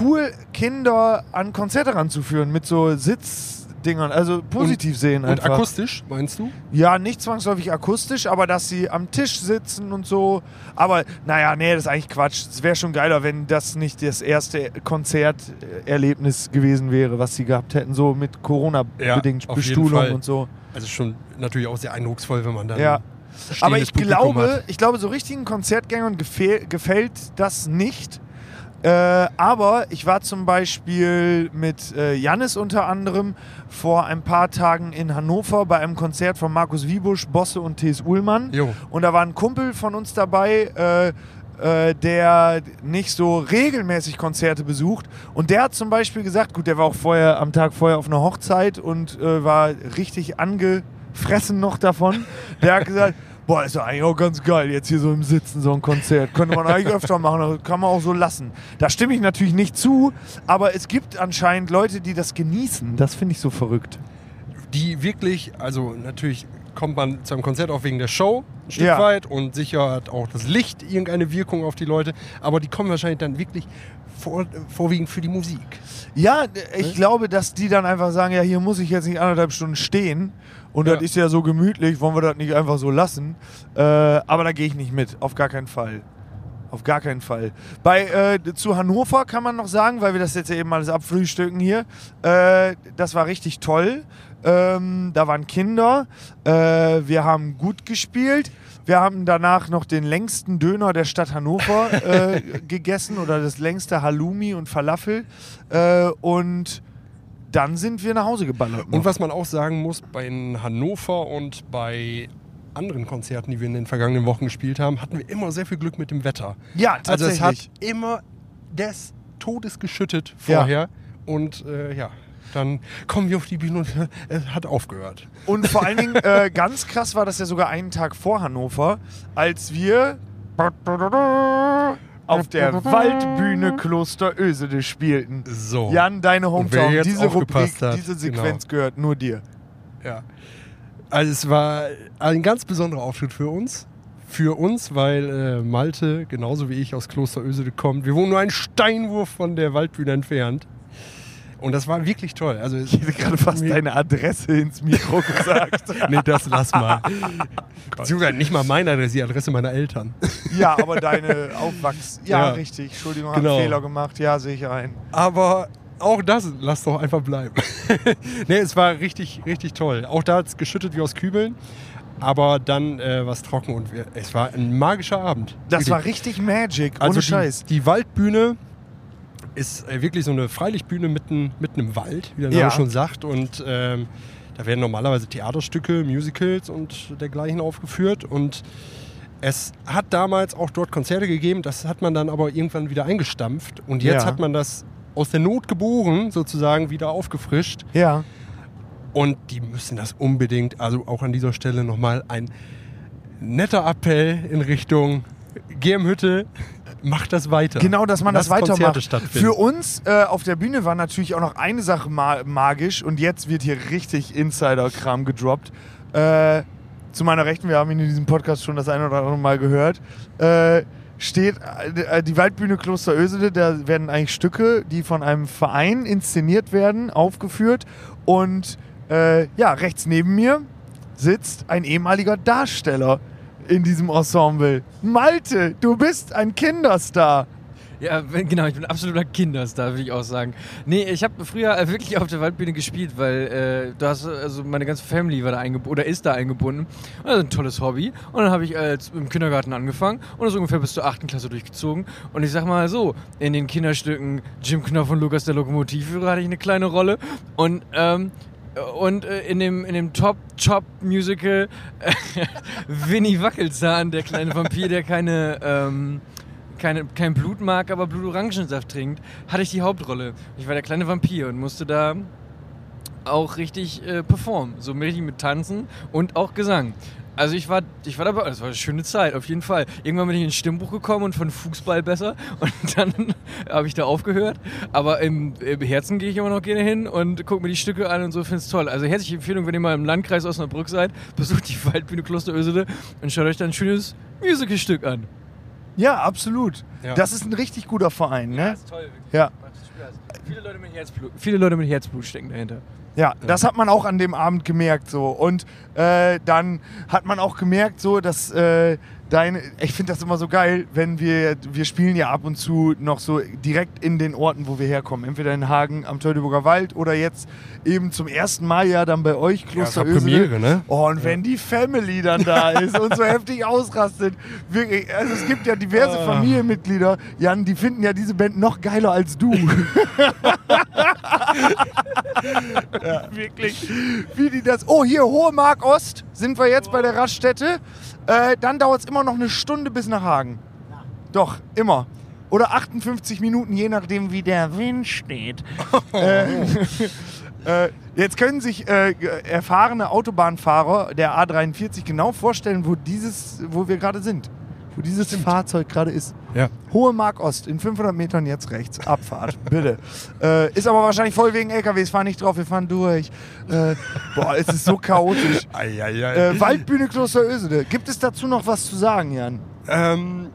cool Kinder an Konzerte ranzuführen mit so Sitzdingern, also positiv sehen Und einfach. akustisch, meinst du? Ja, nicht zwangsläufig akustisch, aber dass sie am Tisch sitzen und so. Aber naja, nee, das ist eigentlich Quatsch. Es wäre schon geiler, wenn das nicht das erste Konzerterlebnis gewesen wäre, was sie gehabt hätten, so mit Corona-bedingt Ja, Bestuhlung und so. Also schon natürlich auch sehr eindrucksvoll, wenn man dann. Ja. Aber ich Publikum glaube, hat. ich glaube, so richtigen Konzertgängern gefäll, gefällt das nicht. Äh, aber ich war zum Beispiel mit äh, Jannis unter anderem vor ein paar Tagen in Hannover bei einem Konzert von Markus Wiebusch, Bosse und T.S. Uhlmann. Jo. Und da war ein Kumpel von uns dabei, äh, äh, der nicht so regelmäßig Konzerte besucht. Und der hat zum Beispiel gesagt, gut, der war auch vorher am Tag vorher auf einer Hochzeit und äh, war richtig angefressen noch davon. Der hat gesagt, [LAUGHS] boah, ist ja eigentlich auch ganz geil, jetzt hier so im Sitzen so ein Konzert. Könnte man eigentlich öfter machen, das kann man auch so lassen. Da stimme ich natürlich nicht zu, aber es gibt anscheinend Leute, die das genießen. Das finde ich so verrückt. die wirklich, also natürlich kommt man zu einem Konzert auch wegen der Show ein Stück Ja. weit und sicher hat auch das Licht irgendeine Wirkung auf die Leute, aber die kommen wahrscheinlich dann wirklich vor, vorwiegend für die Musik. Ja, ich glaube, dass die dann einfach sagen, ja, hier muss ich jetzt nicht anderthalb Stunden stehen und Ja. das ist ja so gemütlich, wollen wir das nicht einfach so lassen. Äh, aber da gehe ich nicht mit, auf gar keinen Fall. Auf gar keinen Fall. Bei äh, zu Hannover kann man noch sagen, weil wir das jetzt ja eben alles abfrühstücken hier, äh, das war richtig toll. Ähm, da waren Kinder, äh, wir haben gut gespielt. Wir haben danach noch den längsten Döner der Stadt Hannover [LAUGHS] äh, gegessen oder das längste Halloumi und Falafel. Äh, und dann sind wir nach Hause geballert. Und was man auch sagen muss, bei Hannover und bei anderen Konzerten, die wir in den vergangenen Wochen gespielt haben, hatten wir immer sehr viel Glück mit dem Wetter. ja, Also tatsächlich. es hat immer des Todes geschüttet Ja. vorher und äh, ja, dann kommen wir auf die Bühne und es hat aufgehört. Und vor allen Dingen, [LAUGHS] äh, ganz krass war das ja sogar einen Tag vor Hannover, als wir auf der Waldbühne Kloster Ösede spielten. So. Jan, deine Hometown, diese Rubrik, hat, diese Sequenz genau. gehört nur dir. Ja. Also es war ein ganz besonderer Auftritt für uns. Für uns, weil äh, Malte, genauso wie ich, aus Kloster Ösede kommt. Wir wohnen nur einen Steinwurf von der Waldbühne entfernt. Und das war wirklich toll. Also Ich hätte gerade fast deine Adresse ins Mikro [LAUGHS] gesagt. Nee, das lass mal. [LAUGHS] Beziehungsweise nicht mal meine Adresse, die Adresse meiner Eltern. ja, aber deine Aufwachs... [LAUGHS] Ja, Ja. richtig. Entschuldigung, Genau. hab Fehler gemacht. Ja, sehe ich ein. Aber auch das, lass doch einfach bleiben. nee, es war richtig, richtig toll. Auch da hat es geschüttet wie aus Kübeln. Aber dann äh, war es trocken und wir, es war ein magischer Abend. Das Wirklich. war richtig Magic, Also ohne die, Scheiß. Die Waldbühne ist äh, wirklich so eine Freilichtbühne mitten, mitten im Wald, wie der Name Ja. schon sagt. Und ähm, da werden normalerweise Theaterstücke, Musicals und dergleichen aufgeführt. Und es hat damals auch dort Konzerte gegeben, das hat man dann aber irgendwann wieder eingestampft. Und jetzt Ja. hat man das aus der Not geboren, sozusagen, wieder aufgefrischt. Ja. Und die müssen das unbedingt, also auch an dieser Stelle nochmal ein netter Appell in Richtung GM Hütte, macht das weiter. Genau, dass man das Lasst Konzerte weitermacht. Für uns äh, auf der Bühne war natürlich auch noch eine Sache ma magisch und jetzt wird hier richtig Insider-Kram gedroppt. Äh, zu meiner Rechten, wir haben ihn in diesem Podcast schon das eine oder andere Mal gehört, äh, steht äh, die Waldbühne Kloster Ösede, da werden eigentlich Stücke, die von einem Verein inszeniert werden, aufgeführt und äh, ja, rechts neben mir sitzt ein ehemaliger Darsteller in diesem Ensemble. Malte, du bist ein Kinderstar. Ja, genau, ich bin absoluter Kinderstar, würde ich auch sagen. Nee, ich habe früher äh, wirklich auf der Waldbühne gespielt, weil äh, du hast, also meine ganze Family war da eingebunden oder ist da eingebunden. Und das ist ein tolles Hobby. Und dann habe ich äh, im Kindergarten angefangen und das ungefähr bis zur 8. Klasse durchgezogen. Und ich sag mal so, in den Kinderstücken Jim Knopf und Lukas der Lokomotivführer hatte ich eine kleine Rolle. Und ähm, und äh, in dem, in dem Top-Chop-Musical äh, [LAUGHS] Winnie Wackelzahn, der kleine Vampir, der keine, ähm, keine, kein Blut mag, aber Blutorangensaft trinkt, hatte ich die Hauptrolle. Ich war der kleine Vampir und musste da auch richtig äh, performen. So richtig mit Tanzen und auch Gesang. Also ich war, ich war dabei, das war eine schöne Zeit, auf jeden Fall. Irgendwann bin ich ins Stimmbuch gekommen und von Fußball besser [LAUGHS] und dann [LAUGHS] habe ich da aufgehört. Aber im, im Herzen gehe ich immer noch gerne hin und gucke mir die Stücke an und so, finde es toll. Also herzliche Empfehlung, wenn ihr mal im Landkreis Osnabrück seid, [LAUGHS] besucht die Waldbühne Kloster Ösede und schaut euch da ein schönes Musicalstück an. Ja, absolut. Ja. Das ist ein richtig guter Verein, ne? ist toll, wirklich. Ja. Viele Leute mit Herzblut, viele Leute mit Herzblut stecken dahinter. Ja, das hat man auch an dem Abend gemerkt so. Und äh, dann hat man auch gemerkt so, dass äh, deine, ich finde das immer so geil, wenn wir, wir spielen ja ab und zu noch so direkt in den Orten, wo wir herkommen. Entweder in Hagen am Teutoburger Wald oder jetzt eben zum ersten Mal ja dann bei euch, Kloster Ja. Premiere, ne? Oh, und wenn die Family dann da [LAUGHS] ist und so heftig ausrastet. Wirklich, also es gibt ja diverse Ah. Familienmitglieder, Jan, die finden ja diese Band noch geiler als du. [LAUGHS] [LAUGHS] ja, wirklich. Wie die das. Oh, hier, Hohe Mark Ost sind wir jetzt bei der Raststätte. Äh, dann dauert es immer noch eine Stunde bis nach Hagen. Doch, immer. Oder 58 Minuten, je nachdem, wie der Wind steht. [LAUGHS] äh, [LAUGHS] äh, jetzt können sich äh, erfahrene Autobahnfahrer der A43 genau vorstellen, wo dieses, wo wir gerade sind. Wo dieses Fahrzeug gerade ist. Ja. Hohe Mark Ost, in 500 Metern jetzt rechts. Abfahrt, [LAUGHS] bitte. Äh, ist aber wahrscheinlich voll wegen LKWs. Fahren nicht drauf, wir fahren durch. Äh, boah, es ist so [LAUGHS] chaotisch. Eieiei. Äh, Waldbühne Kloster Ösede. Gibt es dazu noch was zu sagen, Jan? Ähm,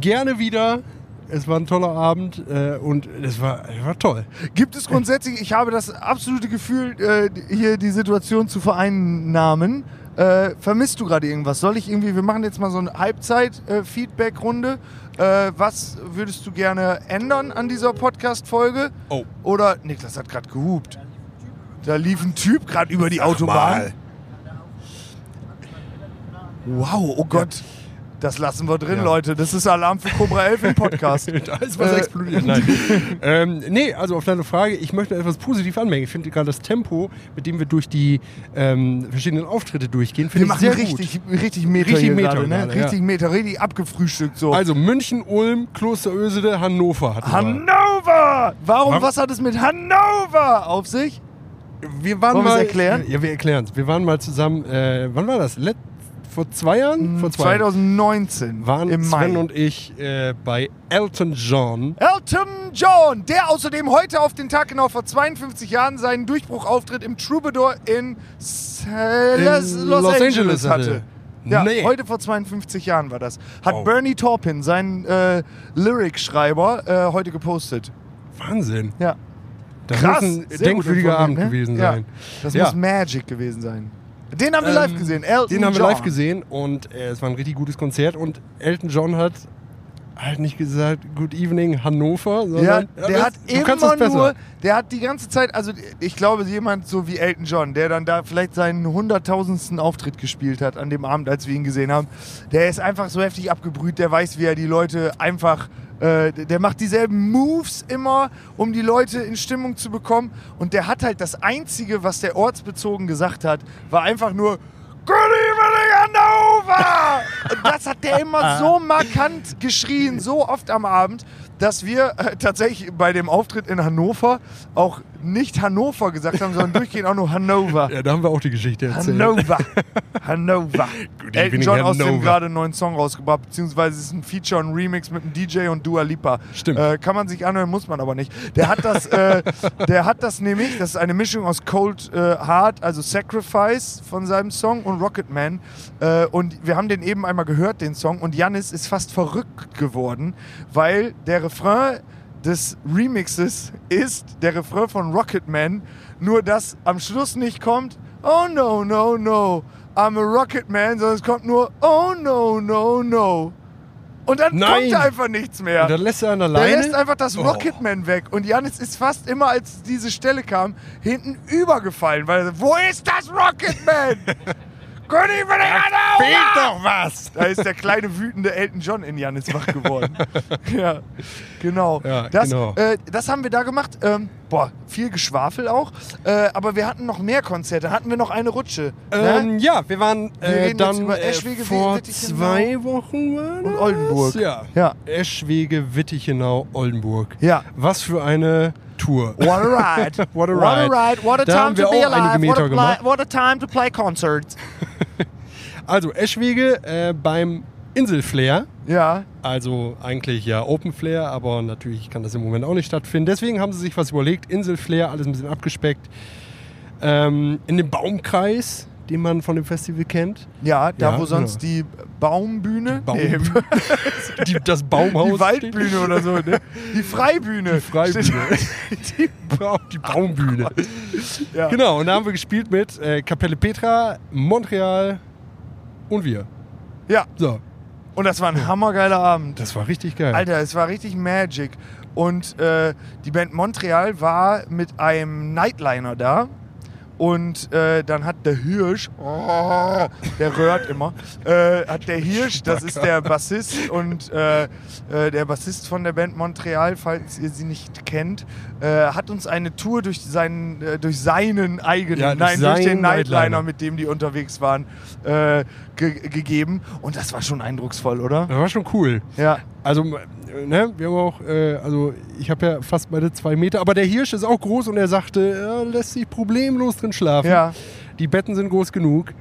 gerne wieder. Es war ein toller Abend äh, und es war, es war toll. Gibt es grundsätzlich, ich habe das absolute Gefühl, äh, hier die Situation zu vereinnahmen. Äh, vermisst du gerade irgendwas? Soll ich irgendwie, wir machen jetzt mal so eine Halbzeit-Feedback-Runde. Äh, was würdest du gerne ändern an dieser Podcast-Folge? Oh. Oder, Niklas hat gerade gehupt. Da lief ein Typ gerade über die Autobahn. Wow, oh Gott. Das lassen wir drin, Ja. Leute. Das ist Alarm für Cobra 11 im Podcast. [LAUGHS] Da ist was Äh, explodiert. Nein. ähm, nee, also auf deine Frage, ich möchte etwas positiv anmerken. Ich finde gerade das Tempo, mit dem wir durch die ähm, verschiedenen Auftritte durchgehen, finde ich sehr richtig, richtig Meter Richtig Meter gerade, ne? gerade, ja. Richtig Meter, richtig abgefrühstückt so. gut. Also München, Ulm, Kloster Ösede, Hannover. Hannover! Warum, was hat es mit Hannover auf sich? Wir waren Wollen mal, erklären? Ja, wir erklären es. Wir waren mal zusammen, äh, wann war das? Let vor zwei Jahren? Vor zwei Jahren. 2019 Waren im Sven Mai. und ich äh, bei Elton John. Elton John, der außerdem heute auf den Tag genau vor 52 Jahren seinen Durchbruchauftritt im Troubadour in, S- In Los, Los Angeles, Angeles hatte. hatte. Ja, Nee. heute vor 52 Jahren war das. Hat Oh. Bernie Taupin, sein äh, Lyric-Schreiber, äh, heute gepostet. Wahnsinn. Ja. Das Krass, muss ein denkwürdiger Abend ne? gewesen Ja. sein. Das Ja. muss Magic gewesen sein. Den haben wir Ähm, live gesehen. Elton Den haben wir John. live gesehen und äh, es war ein richtig gutes Konzert und Elton John hat halt nicht gesagt Good Evening Hannover, sondern Ja, Ja, der das- hat das immer nur, der hat die ganze Zeit, also ich glaube jemand so wie Elton John, der dann da vielleicht seinen hunderttausendsten Auftritt gespielt hat an dem Abend, als wir ihn gesehen haben, der ist einfach so heftig abgebrüht, der weiß, wie er die Leute einfach, äh, der macht dieselben Moves immer, um die Leute in Stimmung zu bekommen und der hat halt das Einzige, was der ortsbezogen gesagt hat, war einfach nur Good evening, Hannover! [LAUGHS] Und das hat der immer so markant geschrien, so oft am Abend, dass wir äh, tatsächlich bei dem Auftritt in Hannover auch nicht Hannover gesagt haben, sondern durchgehend auch nur Hannover. Ja, da haben wir auch die Geschichte erzählt. Hannover. [LAUGHS] Hannover. Good Elton John aus dem Hannover. gerade einen neuen Song rausgebracht, beziehungsweise es ist ein Feature und Remix mit einem DJ und Dua Lipa. Stimmt. Äh, kann man sich anhören, muss man aber nicht. Der hat das, äh, [LAUGHS] der hat das nämlich, das ist eine Mischung aus Cold äh, Heart, also Sacrifice von seinem Song und Rocketman. Äh, und wir haben den eben einmal gehört, den Song, und Janis ist fast verrückt geworden, weil der Refrain des Remixes ist der Refrain von Rocketman, nur dass am Schluss nicht kommt, oh no, no, no, I'm a Rocketman, sondern es kommt nur, oh no, no, no. Und dann Nein. kommt einfach nichts mehr. Und dann lässt er Der alleine. lässt einfach das Oh. Rocketman weg. Und Janis ist fast immer, als diese Stelle kam, hinten übergefallen, weil er so, wo ist das Rocketman? [LAUGHS] König für die Fehlt doch was! Da ist der kleine wütende Elton John in Janis wach geworden. [LAUGHS] ja, genau. Ja, das, genau. Äh, das haben wir da gemacht. Ähm, boah, viel Geschwafel auch. Äh, aber wir hatten noch mehr Konzerte. Hatten wir noch eine Rutsche. Ähm, ja, wir waren Wir äh, dann über äh, Eschwege, vor Wittichenau zwei Wochen war und das? Oldenburg. Ja. Ja. Eschwege, Wittichenau, Oldenburg. Ja. Was für eine Tour. What a ride. [LAUGHS] What a What a ride. ride. What a Da time to be alive. What a, what a time to play concerts. [LAUGHS] Also Eschwege äh, beim Inselflair. Ja. Also eigentlich ja Open Flair, aber natürlich kann das im Moment auch nicht stattfinden. Deswegen haben sie sich was überlegt. Inselflair, alles ein bisschen abgespeckt. Ähm, in dem Baumkreis, den man von dem Festival kennt. Ja, da Ja, wo sonst genau. die Baumbühne, Baum- nee, [LAUGHS] Die, das Baumhaus. die Waldbühne oder so, ne? Die Freibühne. Die Freibühne. [LAUGHS] die, Ba- Die Baumbühne. ja. Genau, und da haben wir gespielt mit äh, Kapelle Petra, Montreal und wir. ja, So, und das war ein hammergeiler Abend. das war richtig geil. Alter, es war richtig Magic. Und äh, die Band Montreal war mit einem Nightliner da. Und äh, dann hat der Hirsch, oh, der röhrt immer, äh, hat der Hirsch, das ist der Bassist und äh, äh, der Bassist von der Band Montreal, falls ihr sie nicht kennt, äh, hat uns eine Tour durch seinen, äh, durch seinen eigenen, Ja, durch nein, durch den seinen Nightliner, Nightliner. mit dem die unterwegs waren, ge gegeben. Und das war schon eindrucksvoll, oder? Das war schon cool. Ja. Also, äh, ne, wir haben auch, äh, also ich habe ja fast meine zwei Meter, aber der Hirsch ist auch groß und er sagte, er lässt sich problemlos drin schlafen. Ja. Die Betten sind groß genug.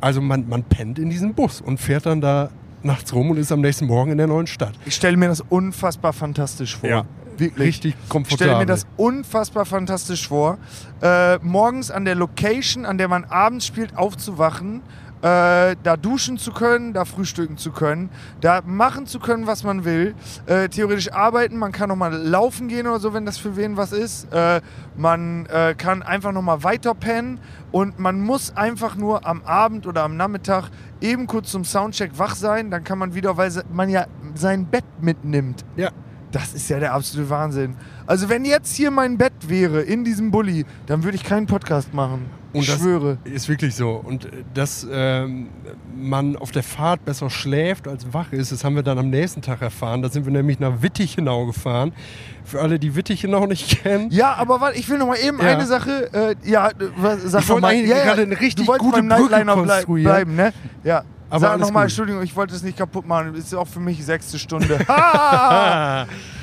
Also man, man pennt in diesem Bus und fährt dann da nachts rum und ist am nächsten Morgen in der neuen Stadt. Ich stelle mir das unfassbar fantastisch vor. Ja. Wirklich. Richtig Ich komfortabel. stelle mir das unfassbar fantastisch vor, äh, morgens an der Location, an der man abends spielt, aufzuwachen, äh, da duschen zu können, da frühstücken zu können, da machen zu können, was man will, äh, theoretisch arbeiten, man kann nochmal laufen gehen oder so, wenn das für wen was ist, äh, man äh, kann einfach nochmal weiter pennen und man muss einfach nur am Abend oder am Nachmittag eben kurz zum Soundcheck wach sein, dann kann man wieder, weil man ja sein Bett mitnimmt. Ja. Das ist ja der absolute Wahnsinn. Also wenn jetzt hier mein Bett wäre in diesem Bulli, dann würde ich keinen Podcast machen. Und ich das schwöre. Ist wirklich so. Und äh, dass ähm, man auf der Fahrt besser schläft als wach ist, das haben wir dann am nächsten Tag erfahren. Da sind wir nämlich nach Wittichenau gefahren. Für alle, die Wittichenau nicht kennen. Ja, aber warte, ich will noch mal eben Ja. eine Sache. Äh, ja, was, sag Ich wollte mal. Ja, gerade eine richtig gute Brücke Nightliner konstruieren. bleiben, ne? Ja. Aber Sag alles noch mal, gut. Entschuldigung, ich wollte es nicht kaputt machen. Das ist auch für mich sechste Stunde. [LAUGHS] [LAUGHS]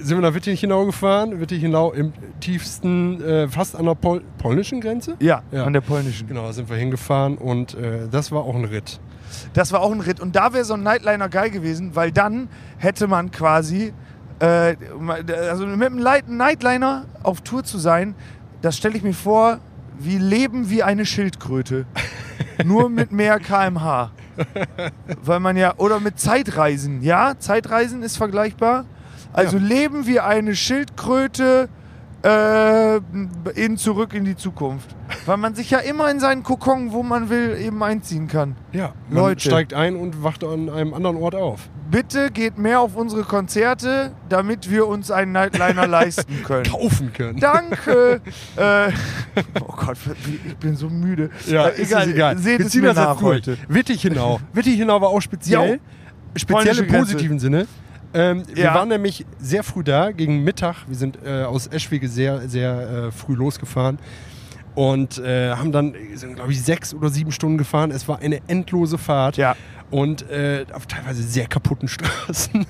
Sind wir nach Wittichenau gefahren. Wittichenau im tiefsten, äh, fast an der Pol polnischen Grenze. ja, Ja. an der polnischen. Genau, da sind wir hingefahren und äh, das war auch ein Ritt. Das war auch ein Ritt. Und da wäre so ein Nightliner geil gewesen, weil dann hätte man quasi, äh, also mit einem Light- Nightliner auf Tour zu sein, das stelle ich mir vor, wie Leben wie eine Schildkröte. [LAUGHS] Nur mit mehr kmh. Weil man ja, oder mit Zeitreisen, ja? Zeitreisen ist vergleichbar. Also Leben wie eine Schildkröte äh, in zurück in die Zukunft. Weil man sich ja immer in seinen Kokon, wo man will, eben einziehen kann. Ja, man Leute. steigt ein und wacht an einem anderen Ort auf. Bitte geht mehr auf unsere Konzerte, damit wir uns einen Nightliner [LAUGHS] leisten können. Kaufen können. Danke! [LAUGHS] äh, oh Gott, ich bin so müde. Ja, Äh, ist es egal. Seht Wir es mir das nach heute. Wittichenau. Wittichenau war auch speziell. Jo. Speziell im positiven Sinne. Ähm, Wir Ja. waren nämlich sehr früh da, gegen Mittag. Wir sind äh, aus Eschwege sehr, sehr äh, früh losgefahren. Und äh, haben dann, glaube ich, sechs oder sieben Stunden gefahren. Es war eine endlose Fahrt. Ja. Und äh, auf teilweise sehr kaputten [LAUGHS] Straßen.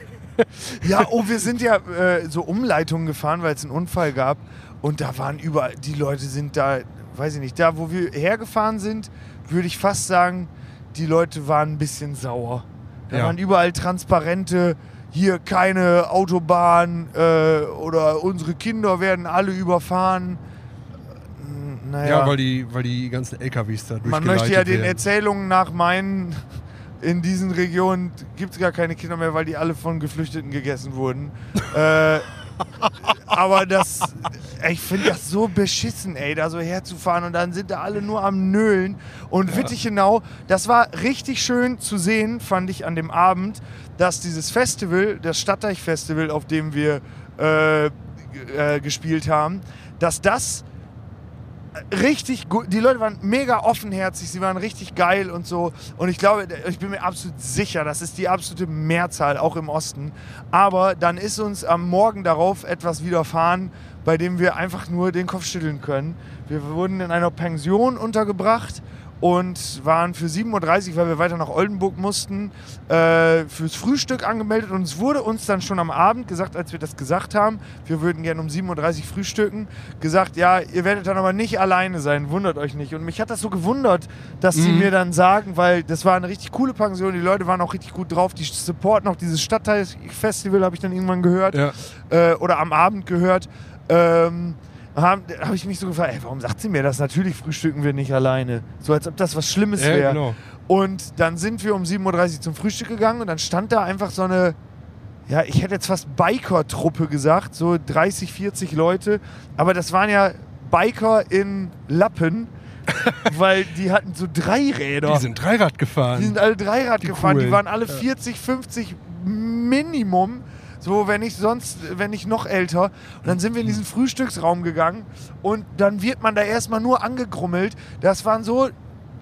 Ja, oh, wir sind ja äh, so Umleitungen gefahren, weil es einen Unfall gab. Und da waren überall, die Leute sind da, weiß ich nicht, da wo wir hergefahren sind, würde ich fast sagen, die Leute waren ein bisschen sauer. Da Ja. waren überall Transparente, hier keine Autobahn äh, oder unsere Kinder werden alle überfahren. Naja, Ja, weil, die, weil die ganzen LKWs da man möchte ja den werden. Erzählungen nach meinen, [LAUGHS] in diesen Regionen gibt es gar keine Kinder mehr, weil die alle von Geflüchteten gegessen wurden. äh, [LAUGHS] aber das, ich finde das so beschissen, ey, da so herzufahren und dann sind da alle nur am Nölen. Und Wittichenau, das war richtig schön zu sehen, fand ich an dem Abend, dass dieses Festival, das Stadtteich-Festival, auf dem wir äh, äh, gespielt haben, dass das richtig gut. Die Leute waren mega offenherzig, sie waren richtig geil und so. Und ich glaube, ich bin mir absolut sicher, das ist die absolute Mehrzahl, auch im Osten. Aber dann ist uns am Morgen darauf etwas widerfahren, bei dem wir einfach nur den Kopf schütteln können. Wir wurden in einer Pension untergebracht und waren für 7.30 Uhr, weil wir weiter nach Oldenburg mussten, äh, fürs Frühstück angemeldet. Und es wurde uns dann schon am Abend gesagt, als wir das gesagt haben, wir würden gerne um 7.30 Uhr frühstücken, gesagt, ja, ihr werdet dann aber nicht alleine sein, wundert euch nicht. Und mich hat das so gewundert, dass sie Mhm. mir dann sagen, weil das war eine richtig coole Pension, die Leute waren auch richtig gut drauf, die supporten auch dieses Stadtteilfestival, habe ich dann irgendwann gehört Ja. äh, oder am Abend gehört, ähm, habe hab ich mich so gefragt, ey, warum sagt sie mir das? Natürlich frühstücken wir nicht alleine. So als ob das was Schlimmes Ja, wäre. genau. Und dann sind wir um 7.30 Uhr zum Frühstück gegangen und dann stand da einfach so eine, ja, ich hätte jetzt fast Biker-Truppe gesagt, so 30, 40 Leute. Aber das waren ja Biker in Lappen, [LAUGHS] weil die hatten so Dreiräder. Die sind Dreirad gefahren. Die sind alle Dreirad Die gefahren, die coolen. waren alle 40, 50 Minimum. So, wenn nicht sonst, wenn nicht noch älter. Und dann sind wir in diesen Frühstücksraum gegangen und dann wird man da erstmal nur angegrummelt. Das waren so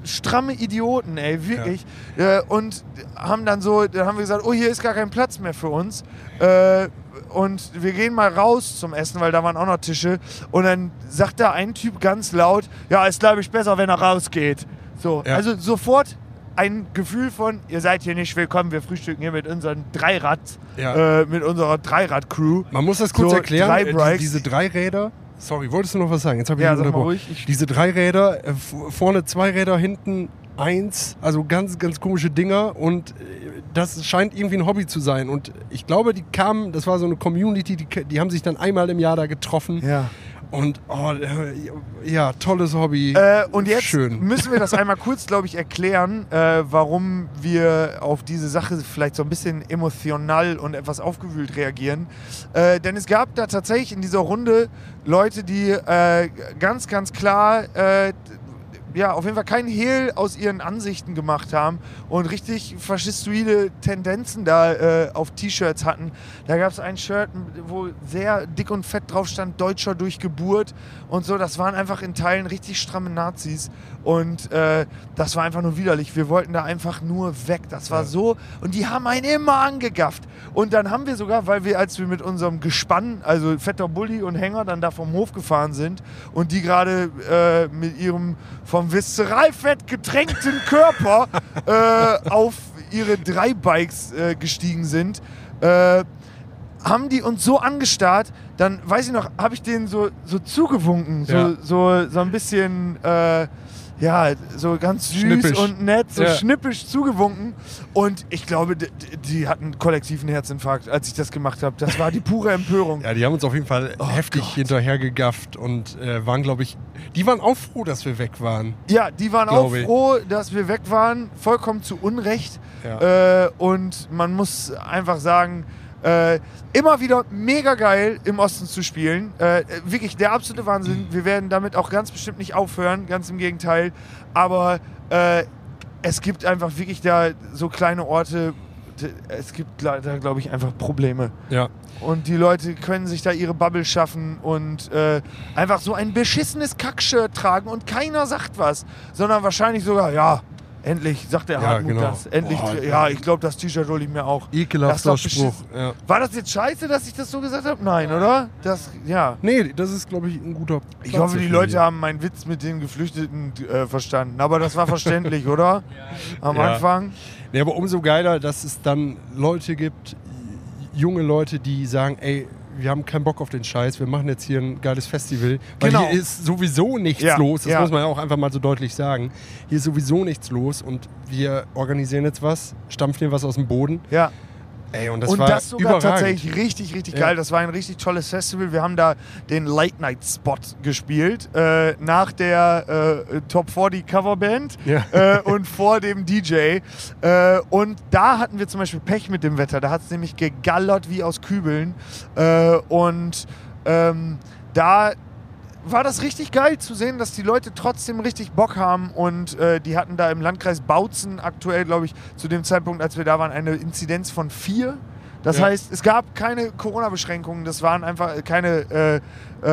stramme Idioten, ey, wirklich. Äh, und haben dann so, dann haben wir gesagt, oh, hier ist gar kein Platz mehr für uns. Äh, und wir gehen mal raus zum Essen, weil da waren auch noch Tische. Und dann sagt da ein Typ ganz laut, ja, ist glaube ich besser, wenn er rausgeht. So, Ja. also sofort ein Gefühl von, ihr seid hier nicht willkommen, wir frühstücken hier mit unseren Dreirad, Ja. äh, mit unserer Dreirad-Crew. Man muss das kurz So, erklären. drei äh, Bikes. diese drei Räder. Sorry, wolltest du noch was sagen? Jetzt habe ich Ja, sag mal ruhig. Ich- Diese drei Räder, äh, vorne zwei Räder, hinten eins. Also ganz, ganz komische Dinger. Und äh, das scheint irgendwie ein Hobby zu sein. Und ich glaube, die kamen, das war so eine Community, die, die haben sich dann einmal im Jahr da getroffen. Ja. Und oh, ja, tolles Hobby. Äh, und jetzt Schön. müssen wir das [LAUGHS] einmal kurz, glaube ich, erklären, äh, warum wir auf diese Sache vielleicht so ein bisschen emotional und etwas aufgewühlt reagieren. Äh, denn es gab da tatsächlich in dieser Runde Leute, die äh, ganz, ganz klar äh, ja, auf jeden Fall keinen Hehl aus ihren Ansichten gemacht haben und richtig faschistoide Tendenzen da äh, auf T-Shirts hatten. Da gab es ein Shirt, wo sehr dick und fett drauf stand, Deutscher durch Geburt und so. Das waren einfach in Teilen richtig stramme Nazis und äh, das war einfach nur widerlich. Wir wollten da einfach nur weg. Das war Ja. so und die haben einen immer angegafft. Und dann haben wir sogar, weil wir, als wir mit unserem Gespann, also fetter Bulli und Hänger, dann da vom Hof gefahren sind und die gerade äh, mit ihrem vom Viszeralfett getränkten Körper [LAUGHS] äh, auf ihre drei Bikes äh, gestiegen sind, äh, haben die uns so angestarrt, dann weiß ich noch, habe ich denen so, so zugewunken, so, Ja. so, so ein bisschen, äh, ja, so ganz süß Schnippisch. und nett, so Ja. schnippisch zugewunken. Und ich glaube, die, die hatten kollektiven Herzinfarkt, als ich das gemacht habe. Das war die pure Empörung. Ja, die haben uns auf jeden Fall Oh heftig Gott. hinterhergegafft und äh, waren, glaube ich, die waren auch froh, dass wir weg waren. Ja, die waren auch ich. froh, dass wir weg waren, vollkommen zu Unrecht. Ja. Äh, und man muss einfach sagen, äh, immer wieder mega geil im Osten zu spielen. Äh, wirklich der absolute Wahnsinn. Wir werden damit auch ganz bestimmt nicht aufhören, ganz im Gegenteil. Aber äh, es gibt einfach wirklich da so kleine Orte, es gibt da, glaube ich, einfach Probleme. ja. Und die Leute können sich da ihre Bubble schaffen und äh, einfach so ein beschissenes Kackshirt tragen und keiner sagt was, sondern wahrscheinlich sogar, ja, endlich, sagt der Ja, Hartmut genau. das. Endlich, Boah, ja, ich glaube, das T-Shirt hole ich mir auch. Ekelhafter Spruch. Ja. War das jetzt scheiße, dass ich das so gesagt habe? Nein, oder? Das, ja. Nee, das ist, glaube ich, ein guter Ich Platz hoffe, die Leute die. haben meinen Witz mit den Geflüchteten äh, verstanden. Aber das war verständlich, [LAUGHS] oder? Am Ja. Anfang. Nee, aber umso geiler, dass es dann Leute gibt, junge Leute, die sagen, ey, wir haben keinen Bock auf den Scheiß, wir machen jetzt hier ein geiles Festival. Weil Genau. hier ist sowieso nichts Ja, los, das ja. muss man ja auch einfach mal so deutlich sagen. Hier ist sowieso nichts los und wir organisieren jetzt was, stampfen hier was aus dem Boden. Ja. Ey, und das und war das sogar überragend. tatsächlich richtig, richtig Ja. geil. Das war ein richtig tolles Festival. Wir haben da den Late Night Spot gespielt. Äh, nach der äh, Top 40 Coverband Ja. äh, und vor dem DJ. Äh, und da hatten wir zum Beispiel Pech mit dem Wetter. Da hat es nämlich gegallert wie aus Kübeln. Äh, und ähm, da war das richtig geil zu sehen, dass die Leute trotzdem richtig Bock haben und äh, die hatten da im Landkreis Bautzen aktuell, glaube ich, zu dem Zeitpunkt, als wir da waren, eine Inzidenz von vier. Das Ja. heißt, es gab keine Corona-Beschränkungen. Das waren einfach keine äh, äh,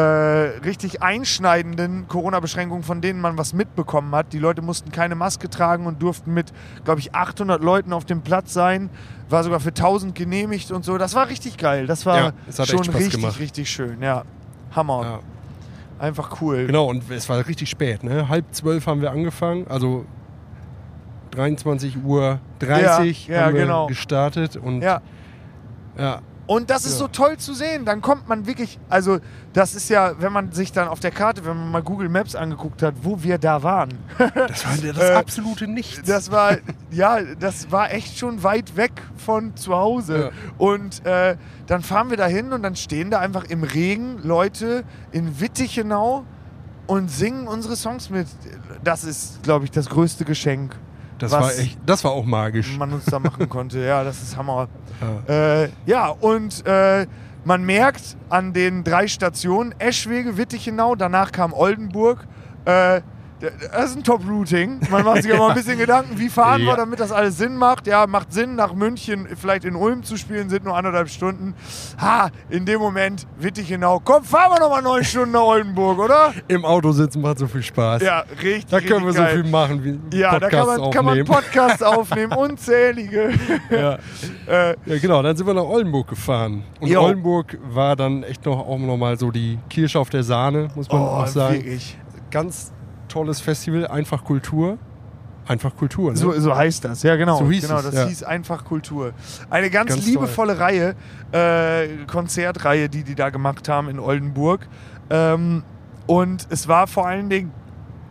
richtig einschneidenden Corona-Beschränkungen, von denen man was mitbekommen hat. Die Leute mussten keine Maske tragen und durften mit, glaube ich, 800 Leuten auf dem Platz sein. War sogar für 1000 genehmigt und so. Das war richtig geil. Das war Ja, schon richtig, gemacht. richtig schön. Ja, Hammer. Ja. Einfach cool. Genau, und es war richtig spät. Ne? Halb zwölf haben wir angefangen, also 23 Uhr 30 Ja, ja, haben wir genau. gestartet. Und Ja. ja, Und das ist Ja. so toll zu sehen. Dann kommt man wirklich, also das ist ja, wenn man sich dann auf der Karte, wenn man mal Google Maps angeguckt hat, wo wir da waren. das war das [LAUGHS] Äh, absolute Nichts. Das war, ja, das war echt schon weit weg von zu Hause. Ja. Und äh, dann fahren wir da hin und dann stehen da einfach im Regen Leute in Wittichenau und singen unsere Songs mit. Das ist, glaube ich, das größte Geschenk, das, war echt, das war auch magisch. man uns da machen [LAUGHS] konnte. Ja, das ist Hammer. Ja. Äh, ja, und äh, man merkt an den drei Stationen, Eschwege, Wittichenau, danach kam Oldenburg. Äh, das ist ein Top-Routing. Man macht sich aber ein bisschen Gedanken, wie fahren wir, Ja. damit das alles Sinn macht. Ja, macht Sinn, nach München, vielleicht in Ulm zu spielen, sind nur anderthalb Stunden. Ha, in dem Moment, Wittichenau, komm, fahren wir nochmal neun Stunden nach Oldenburg, oder? Im Auto sitzen macht so viel Spaß. Ja, richtig. da können wir richtig so geil. viel machen wie Ja, da kann Podcasts man, kann man. Podcasts aufnehmen, [LAUGHS] unzählige. ja. [LAUGHS] äh, ja, genau. Dann sind wir nach Oldenburg gefahren. Und Jo. Oldenburg war dann echt noch auch noch mal so die Kirsche auf der Sahne, muss man oh, auch sagen. wirklich. Ganz tolles Festival, einfach Kultur. Einfach Kultur, ne? So, so heißt das, ja genau. So hieß genau, es, das ja. hieß einfach Kultur. Eine ganz, Ganz liebevolle Reihe, äh, Konzertreihe, die die da gemacht haben in Oldenburg. Ähm, und es war vor allen Dingen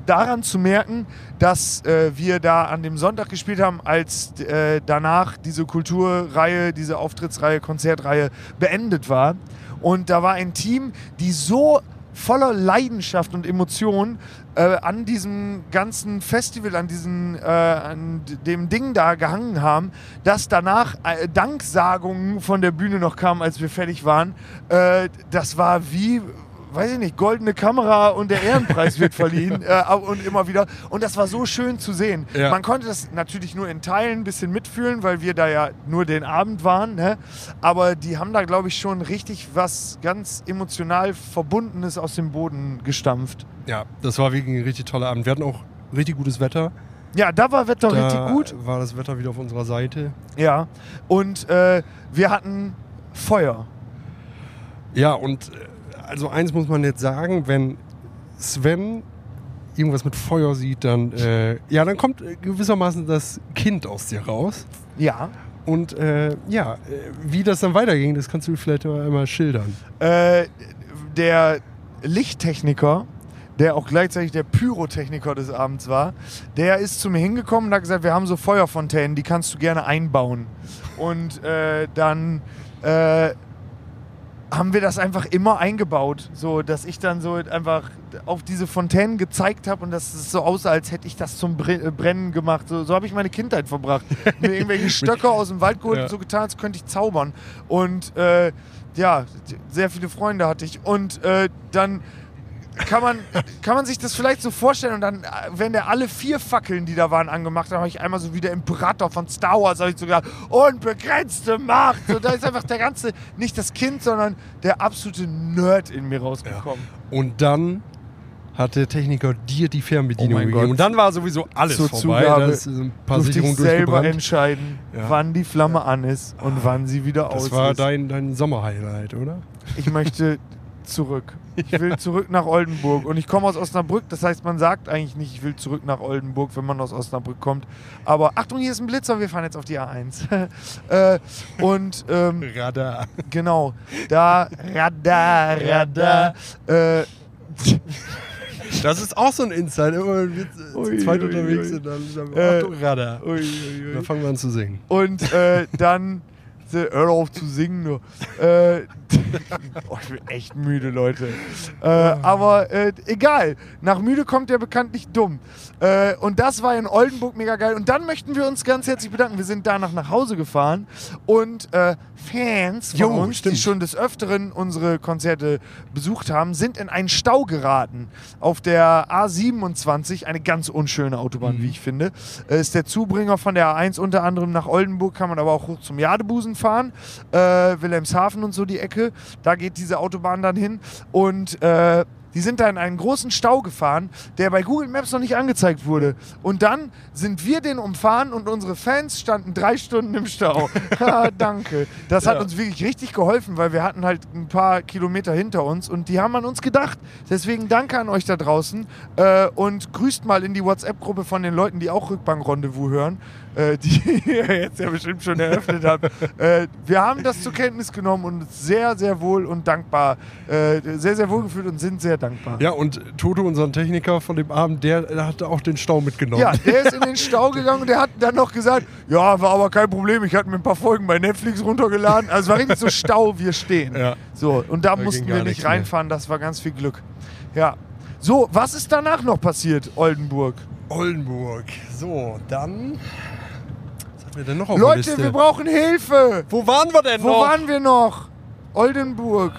daran zu merken, dass äh, wir da an dem Sonntag gespielt haben, als äh, danach diese Kulturreihe, diese Auftrittsreihe, Konzertreihe beendet war. Und da war ein Team, die so voller Leidenschaft und Emotion äh, an diesem ganzen Festival, an, diesen, äh, an dem Ding da gehangen haben, dass danach äh, Danksagungen von der Bühne noch kamen, als wir fertig waren. Äh, das war wie, weiß ich nicht, goldene Kamera und der Ehrenpreis wird verliehen [LAUGHS] äh, und immer wieder. Und das war so schön zu sehen. Ja. Man konnte das natürlich nur in Teilen ein bisschen mitfühlen, weil wir da ja nur den Abend waren. Ne? Aber die haben da, glaube ich, schon richtig was ganz emotional Verbundenes aus dem Boden gestampft. Ja, das war wirklich ein richtig toller Abend. Wir hatten auch richtig gutes Wetter. Ja, da war Wetter da richtig gut. war das Wetter wieder auf unserer Seite. Ja. Und äh, wir hatten Feuer. Ja, und äh, also eins muss man jetzt sagen, wenn Sven irgendwas mit Feuer sieht, dann äh, ja, dann kommt äh, gewissermaßen das Kind aus dir raus. Ja. Und äh, ja, äh, wie das dann weiterging, das kannst du vielleicht mal einmal schildern. Äh, der Lichttechniker, der auch gleichzeitig der Pyrotechniker des Abends war, der ist zu mir hingekommen und hat gesagt, wir haben so Feuerfontänen, die kannst du gerne einbauen. Und äh, dann haben wir das einfach immer eingebaut, so dass ich dann so einfach auf diese Fontänen gezeigt habe und dass es so aussah, als hätte ich das zum äh, Brennen gemacht. So, so habe ich meine Kindheit verbracht. [LAUGHS] Mir irgendwelche Stöcke aus dem Wald geholt Ja. und so getan, als könnte ich zaubern. Und äh, ja, sehr viele Freunde hatte ich. Und äh, dann kann man, kann man sich das vielleicht so vorstellen und dann, äh, wenn der alle vier Fackeln, die da waren, angemacht hat, habe ich einmal so wie der Imperator von Star Wars, habe ich so gedacht, unbegrenzte Macht. So, da ist einfach der ganze, nicht das Kind, sondern der absolute Nerd in mir rausgekommen. Und dann hat der Techniker dir die Fernbedienung Oh gegeben. Gott. Und dann war sowieso alles Zur vorbei. Zugabe ist ein paar ich selber entscheiden, Ja. wann die Flamme an ist und wann sie wieder aus Das war ist. dein, dein Sommerhighlight, oder? Ich möchte zurück. Ich will zurück nach Oldenburg. Und ich komme aus Osnabrück. Das heißt, man sagt eigentlich nicht, ich will zurück nach Oldenburg, wenn man aus Osnabrück kommt. Aber Achtung, hier ist ein Blitzer, wir fahren jetzt auf die A1. [LAUGHS] äh, und ähm, Radar. genau, da, Radar, Radar. Äh, [LAUGHS] Das ist auch so ein Insight. Immer wenn wir zu Ui, zweit ui, unterwegs ui. sind, dann sagen wir, Äh, Achtung, Radar. Dann fangen wir an zu singen. Und äh, dann. Hör auf zu singen nur. Äh, [LAUGHS] oh, ich bin echt müde, Leute. Äh, aber äh, egal. Nach müde kommt der bekanntlich dumm. Äh, und das war in Oldenburg mega geil. Und dann möchten wir uns ganz herzlich bedanken. Wir sind danach nach Hause gefahren und äh, Fans von Jo, uns, stimmt. die schon des Öfteren unsere Konzerte besucht haben, sind in einen Stau geraten. Auf der A27, eine ganz unschöne Autobahn, Mhm. wie ich finde. Äh, ist der Zubringer von der A1 unter anderem nach Oldenburg, kann man aber auch hoch zum Jadebusen fahren. Äh, Wilhelmshaven und so die Ecke. Da geht diese Autobahn dann hin. Und äh, die sind da in einen großen Stau gefahren, der bei Google Maps noch nicht angezeigt wurde. Und dann sind wir den umfahren und unsere Fans standen drei Stunden im Stau. [LAUGHS] Ha, danke. Das hat Ja. uns wirklich richtig geholfen, weil wir hatten halt ein paar Kilometer hinter uns und die haben an uns gedacht. Deswegen danke an euch da draußen äh, und grüßt mal in die WhatsApp-Gruppe von den Leuten, die auch Rückbank-Rendezvous hören, äh, die [LAUGHS] ihr jetzt ja bestimmt schon eröffnet habt. Äh, wir haben das zur Kenntnis genommen und uns sehr, sehr wohl und dankbar, äh, sehr, sehr wohl gefühlt und sind sehr dankbar. Ja, und Toto, unseren Techniker von dem Abend, der, der hatte auch den Stau mitgenommen. Ja, der ist in den Stau gegangen und der hat dann noch gesagt, ja, war aber kein Problem, ich hatte mir ein paar Folgen bei Netflix runtergeladen. Also es war richtig so Stau, wir stehen. Ja. So, und da, Da mussten wir nicht nichts mehr. reinfahren, das war ganz viel Glück. Ja. So, was ist danach noch passiert, Oldenburg? Oldenburg. So, dann. Wir denn noch auf der Leute, Liste? wir brauchen Hilfe! Wo waren wir denn Wo noch? waren wir noch? Oldenburg.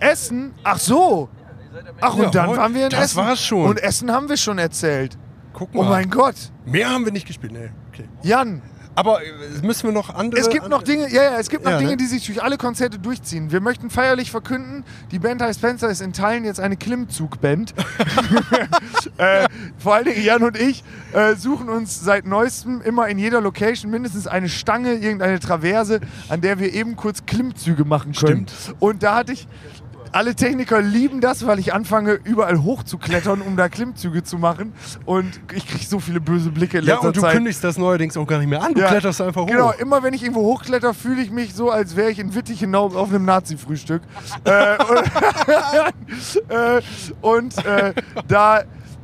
Essen? Ach so. Ach, und dann waren wir in das Essen. war's schon. Und Essen haben wir schon erzählt. Guck Oh mal. mein Gott. Mehr haben wir nicht gespielt. Nee, okay. Jan, Aber äh, müssen wir noch andere. Es gibt noch Dinge, ja, ja, es gibt noch Ja, Dinge, ne? die sich durch alle Konzerte durchziehen. Wir möchten feierlich verkünden, die Band heißt Spencer ist in Teilen jetzt eine Klimmzugband. [LAUGHS] [LAUGHS] äh, vor allen Dingen Jan und ich äh, suchen uns seit neuestem immer in jeder Location mindestens eine Stange, irgendeine Traverse, an der wir eben kurz Klimmzüge machen können. Und da hatte ich alle Techniker lieben das, weil ich anfange, überall hochzuklettern, um da Klimmzüge zu machen. Und ich kriege so viele böse Blicke in Ja, letzter und du Zeit. kündigst das neuerdings auch gar nicht mehr an. Du Ja, kletterst einfach hoch. Genau, immer wenn ich irgendwo hochkletter, fühle ich mich so, als wäre ich in Wittichenau auf einem Nazi-Frühstück. äh, [LAUGHS] und äh, und äh, da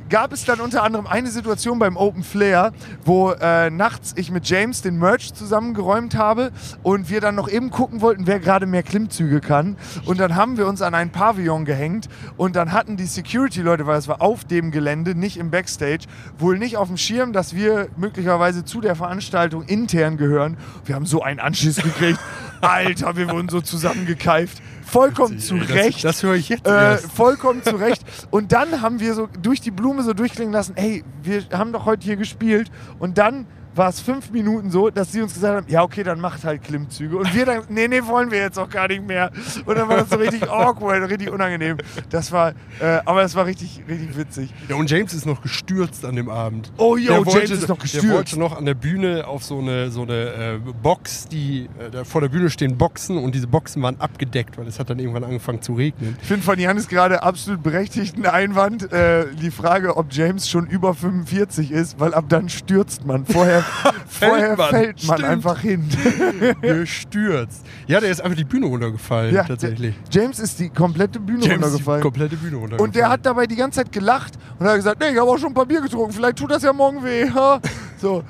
gab es dann unter anderem eine Situation beim Open Flair, wo äh, nachts ich mit James den Merch zusammengeräumt habe und wir dann noch eben gucken wollten, wer gerade mehr Klimmzüge kann. Und dann haben wir uns an einen Pavillon gehängt und dann hatten die Security-Leute, weil es war auf dem Gelände, nicht im Backstage, wohl nicht auf dem Schirm, dass wir möglicherweise zu der Veranstaltung intern gehören. Wir haben so einen Anschiss gekriegt. [LAUGHS] Alter, wir wurden so zusammengekeift. Vollkommen zu Das- Recht. Das höre ich jetzt Äh, vollkommen zu Recht. Und dann haben wir so durch die Blume so durchklingen lassen, ey, wir haben doch heute hier gespielt. Und dann war es fünf Minuten so, dass sie uns gesagt haben, ja okay, dann macht halt Klimmzüge. Und wir dann, [LAUGHS] nee, nee, wollen wir jetzt auch gar nicht mehr. Und dann war das so richtig [LAUGHS] awkward, richtig unangenehm. Das war, äh, aber das war richtig, richtig witzig. Ja, und James ist noch gestürzt an dem Abend. Oh, Der James wollte- ist noch Der gestürzt. wollte noch an der Bühne auf so eine, so eine äh, Box, die äh, vor der Bühne stehen Boxen und diese Boxen waren abgedeckt, weil es hat dann irgendwann angefangen zu regnen. Ich finde von Janis gerade absolut berechtigten Einwand äh, die Frage, ob James schon über 45 ist, weil ab dann stürzt man. Vorher, [LAUGHS] vorher man. fällt man Stimmt. einfach hin. [LAUGHS] Gestürzt. Ja, der ist einfach die Bühne runtergefallen, Ja, tatsächlich. James ist die komplette Bühne James ist die runtergefallen. komplette Bühne runtergefallen. Und der hat dabei die ganze Zeit gelacht und hat gesagt, nee, ich habe auch schon ein paar Bier getrunken, vielleicht tut das ja morgen weh. [LAUGHS] ha?" so.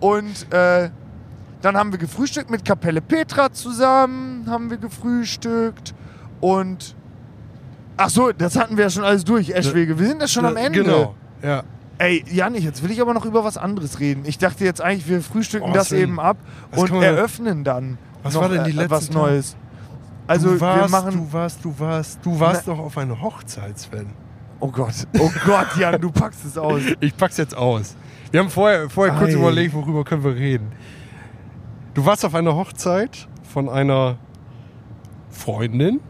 Und äh, dann haben wir gefrühstückt mit Kapelle Petra zusammen, haben wir gefrühstückt und ach so, das hatten wir ja schon alles durch, Eschwege. Wir sind ja schon am Ende. Genau, ja. Ey, Janik, jetzt will ich aber noch über was anderes reden. Ich dachte jetzt eigentlich, wir frühstücken Oh, das Sven, eben ab was und eröffnen dann Was noch war denn die äh, letzten was? Neues. Also du warst, wir machen du warst, du warst, du warst doch auf einer Hochzeit, Sven. Oh Gott, oh Gott, Jan, du packst es aus. [LAUGHS] Ich pack's jetzt aus. Wir haben vorher, vorher kurz überlegt, worüber können wir reden. Du warst auf einer Hochzeit von einer Freundin,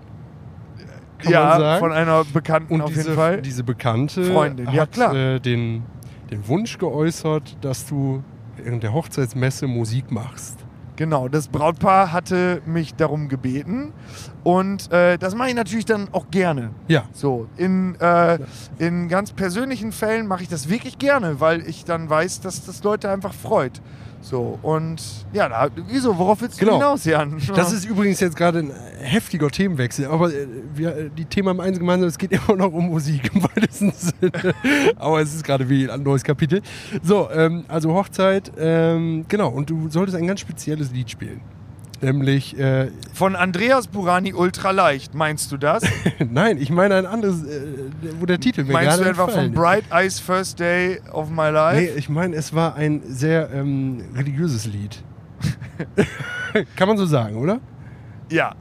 kann ja, man sagen. von einer Bekannten und auf diese, jeden Fall. diese Bekannte Freundin, hat ja, klar. Äh, den, den Wunsch geäußert, dass du während der Hochzeitsmesse Musik machst. Genau, das Brautpaar hatte mich darum gebeten und äh, das mache ich natürlich dann auch gerne. Ja. So, in, äh, in ganz persönlichen Fällen mache ich das wirklich gerne, weil ich dann weiß, dass das Leute einfach freut. So, und ja, da, wieso, worauf willst du Genau. hinaus, Jan? [LAUGHS] Das ist übrigens jetzt gerade ein heftiger Themenwechsel, aber äh, wir, äh, die Themen haben eins gemeinsam, es geht [LAUGHS] immer noch um Musik im weitesten Sinne. [LAUGHS] aber es ist gerade wie ein neues Kapitel. So, ähm, also Hochzeit, ähm, genau, und du solltest ein ganz spezielles Lied spielen. Nämlich, äh, Von Andreas Burani ultra leicht, meinst du das? [LAUGHS] nein, ich meine ein anderes, äh, wo der Titel mir meinst du etwa von. Bright Eyes First Day of My Life? Nee, ich meine, es war ein sehr ähm, religiöses Lied. [LAUGHS] Kann man so sagen, oder? Ja,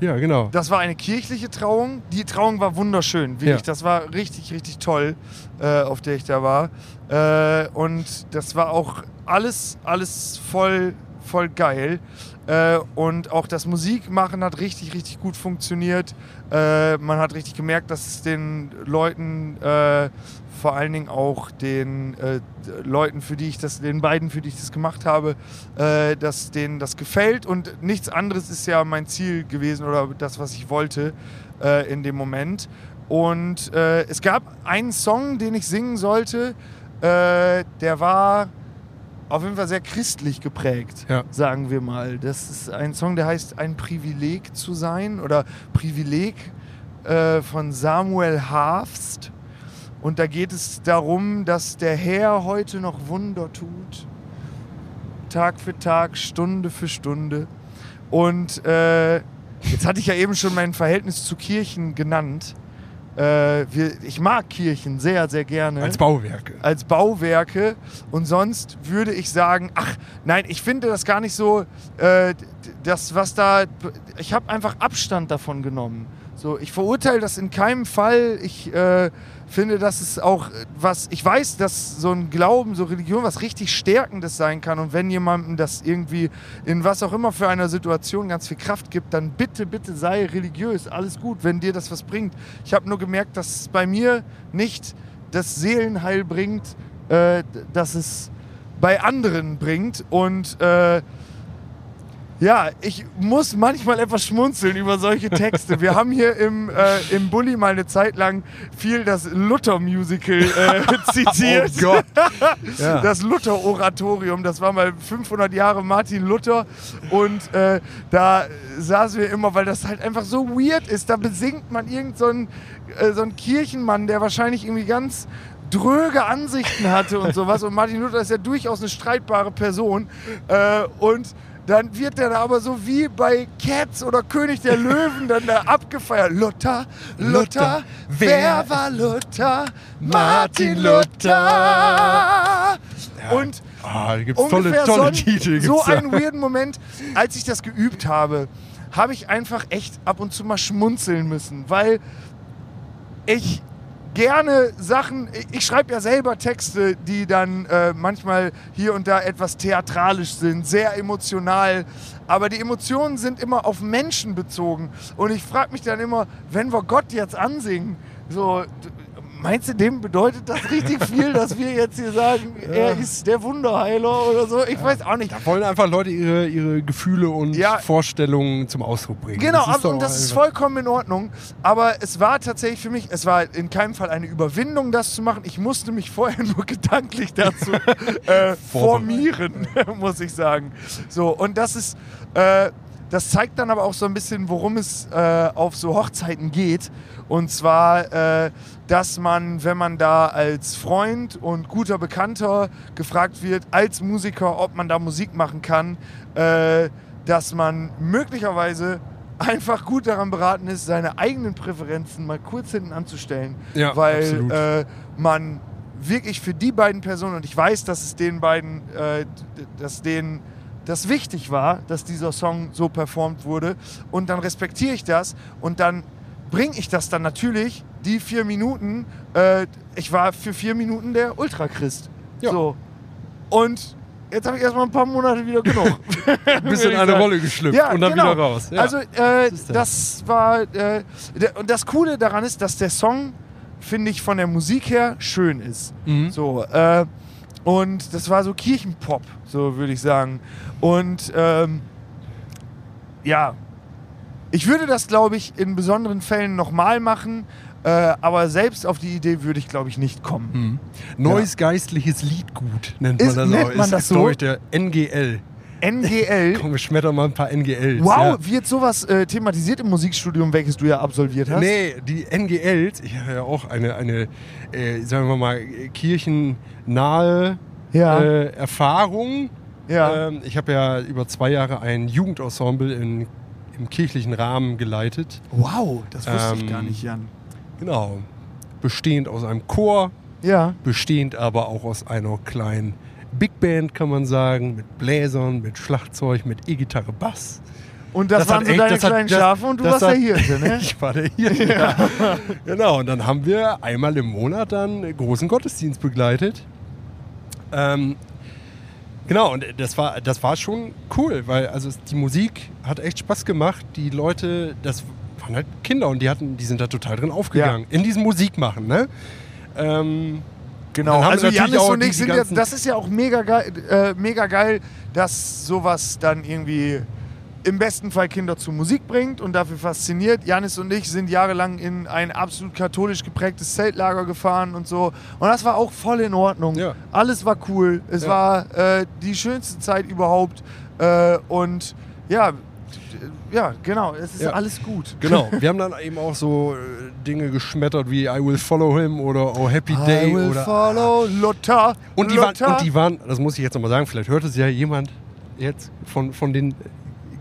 Ja, genau. das war eine kirchliche Trauung. Die Trauung war wunderschön, wirklich. Ja. Das war richtig, richtig toll, äh, auf der ich da war. Äh, und das war auch alles, alles voll, voll geil. Äh, und auch das Musikmachen hat richtig, richtig gut funktioniert. Äh, man hat richtig gemerkt, dass es den Leuten, äh, vor allen Dingen auch den äh, Leuten, für die ich das, den beiden, für die ich das gemacht habe, äh, dass denen das gefällt. Und nichts anderes ist ja mein Ziel gewesen oder das, was ich wollte äh, in dem Moment. Und es gab einen Song, den ich singen sollte, der war auf jeden Fall sehr christlich geprägt, Ja. sagen wir mal. Das ist ein Song, der heißt Ein Privileg zu sein oder Privileg äh, von Samuel Hafst. Und da geht es darum, dass der Herr heute noch Wunder tut. Tag für Tag, Stunde für Stunde. Und äh, jetzt hatte ich ja eben schon mein Verhältnis zu Kirchen genannt. Äh, wir, ich mag Kirchen sehr, sehr gerne Als Bauwerke. als Bauwerke. Und sonst würde ich sagen, ach nein, ich finde das gar nicht so, äh, das was da, ich habe einfach Abstand davon genommen. So, ich verurteile das in keinem Fall. Ich äh, finde, dass es auch was, ich weiß, dass so ein Glauben, so Religion was richtig Stärkendes sein kann. Und wenn jemandem das irgendwie in was auch immer für einer Situation ganz viel Kraft gibt, dann bitte, bitte sei religiös. Alles gut, wenn dir das was bringt. Ich habe nur gemerkt, dass es bei mir nicht das Seelenheil bringt, äh, dass es bei anderen bringt. Und äh, ja, ich muss manchmal etwas schmunzeln über solche Texte. Wir haben hier im, äh, im Bulli mal eine Zeit lang viel das Luther-Musical äh, [LAUGHS] zitiert. Oh Gott. [LAUGHS] Ja. Das Luther-Oratorium, das war mal 500 Jahre Martin Luther und äh, da saßen wir immer, weil das halt einfach so weird ist, da besingt man irgend so einen, äh, so einen Kirchenmann, der wahrscheinlich irgendwie ganz dröge Ansichten hatte und sowas und Martin Luther ist ja durchaus eine streitbare Person äh, und dann wird der da aber so wie bei Cats oder König der Löwen dann da abgefeiert. Luther, Luther, Luther, wer war Luther? Martin Luther. Und gibt es tolle, ungefähr tolle so, ein- Titel. so da. einen weirden Moment, als ich das geübt habe, habe ich einfach echt ab und zu mal schmunzeln müssen, weil ich gerne Sachen, ich schreibe ja selber Texte, die dann äh, manchmal hier und da etwas theatralisch sind, sehr emotional, aber die Emotionen sind immer auf Menschen bezogen. Und ich frage mich dann immer, wenn wir Gott jetzt ansingen, so Meinst du, dem bedeutet das richtig viel, dass wir jetzt hier sagen, [LAUGHS] er ist der Wunderheiler oder so? Ich weiß auch nicht. Da wollen einfach Leute ihre, ihre Gefühle und Ja. Vorstellungen zum Ausdruck bringen. Genau, Das ist und das ist vollkommen in Ordnung. Aber es war tatsächlich für mich, es war in keinem Fall eine Überwindung, das zu machen. Ich musste mich vorher [LAUGHS] nur gedanklich dazu äh, [LAUGHS] formieren, muss ich sagen. So, und das ist, äh, das zeigt dann aber auch so ein bisschen, worum es äh, auf so Hochzeiten geht. Und zwar, äh, dass man, wenn man da als Freund und guter Bekannter gefragt wird, als Musiker, ob man da Musik machen kann, äh, dass man möglicherweise einfach gut daran beraten ist, seine eigenen Präferenzen mal kurz hinten anzustellen. Ja, weil äh, man wirklich für die beiden Personen, und ich weiß, dass es den beiden, äh, dass denen das wichtig war, dass dieser Song so performt wurde. Und dann respektiere ich das und dann bringe ich das dann natürlich, die vier Minuten, äh, ich war für vier Minuten der Ultrachrist. Ja. So. Und jetzt habe ich erstmal ein paar Monate wieder genug. [LAUGHS] Bist in eine sagen. Rolle geschlüpft Ja, und dann genau. wieder raus. Ja. Also äh, Das das. war äh, und das Coole daran ist, dass der Song finde ich von der Musik her schön ist. Mhm. So äh, und das war so Kirchenpop, so würde ich sagen. Und ähm, ja, ich würde das glaube ich in besonderen Fällen nochmal machen, äh, aber selbst auf die Idee würde ich glaube ich nicht kommen. Mhm. Neues geistliches Liedgut nennt man Ist- das nennt auch. man ist, das so? ich, der NGL. NGL. [LAUGHS] Komm, wir schmettern mal ein paar NGLs. Wow, Ja. wird sowas äh, thematisiert im Musikstudium, welches du ja absolviert hast? Nee, die NGLs, ich habe ja auch eine, eine äh, sagen wir mal, kirchennahe Ja. äh, Erfahrung. Ja. Ähm, ich habe ja über zwei Jahre ein Jugendensemble in, im kirchlichen Rahmen geleitet. Wow, das wusste ich Ähm, gar nicht, Jan. Genau. Bestehend aus einem Chor, Ja. bestehend aber auch aus einer kleinen Big Band, kann man sagen, mit Bläsern, mit Schlagzeug, mit E-Gitarre, Bass. Und das, Das waren hat so echt- deine hat- kleinen das- Schafe und du warst der hat- Hirte, ne? [LAUGHS] Ich war der hier. Ja. genau, und dann haben wir einmal im Monat dann großen Gottesdienst begleitet. Ähm, genau, und das war, das war schon cool, weil also die Musik hat echt Spaß gemacht. Die Leute, das waren halt Kinder und die, hatten, die sind da total drin aufgegangen. In diesem Musikmachen, ne? Ähm, Genau, also Janis und ich sind jetzt, das ist ja auch mega geil, äh, mega geil, dass sowas dann irgendwie im besten Fall Kinder zu Musik bringt und dafür fasziniert. Janis und ich sind jahrelang in ein absolut katholisch geprägtes Zeltlager gefahren und so. Und das war auch voll in Ordnung. Ja. Alles war cool. Es Ja. war äh, die schönste Zeit überhaupt. Äh, und ja, ja, genau, es ist Ja. alles gut. Genau, [LAUGHS] wir haben dann eben auch so äh, Dinge geschmettert wie I Will Follow Him oder Oh Happy Day I will oder follow Luther. und die, waren, und die waren, das muss ich jetzt nochmal sagen, vielleicht hört es ja jemand jetzt von, von den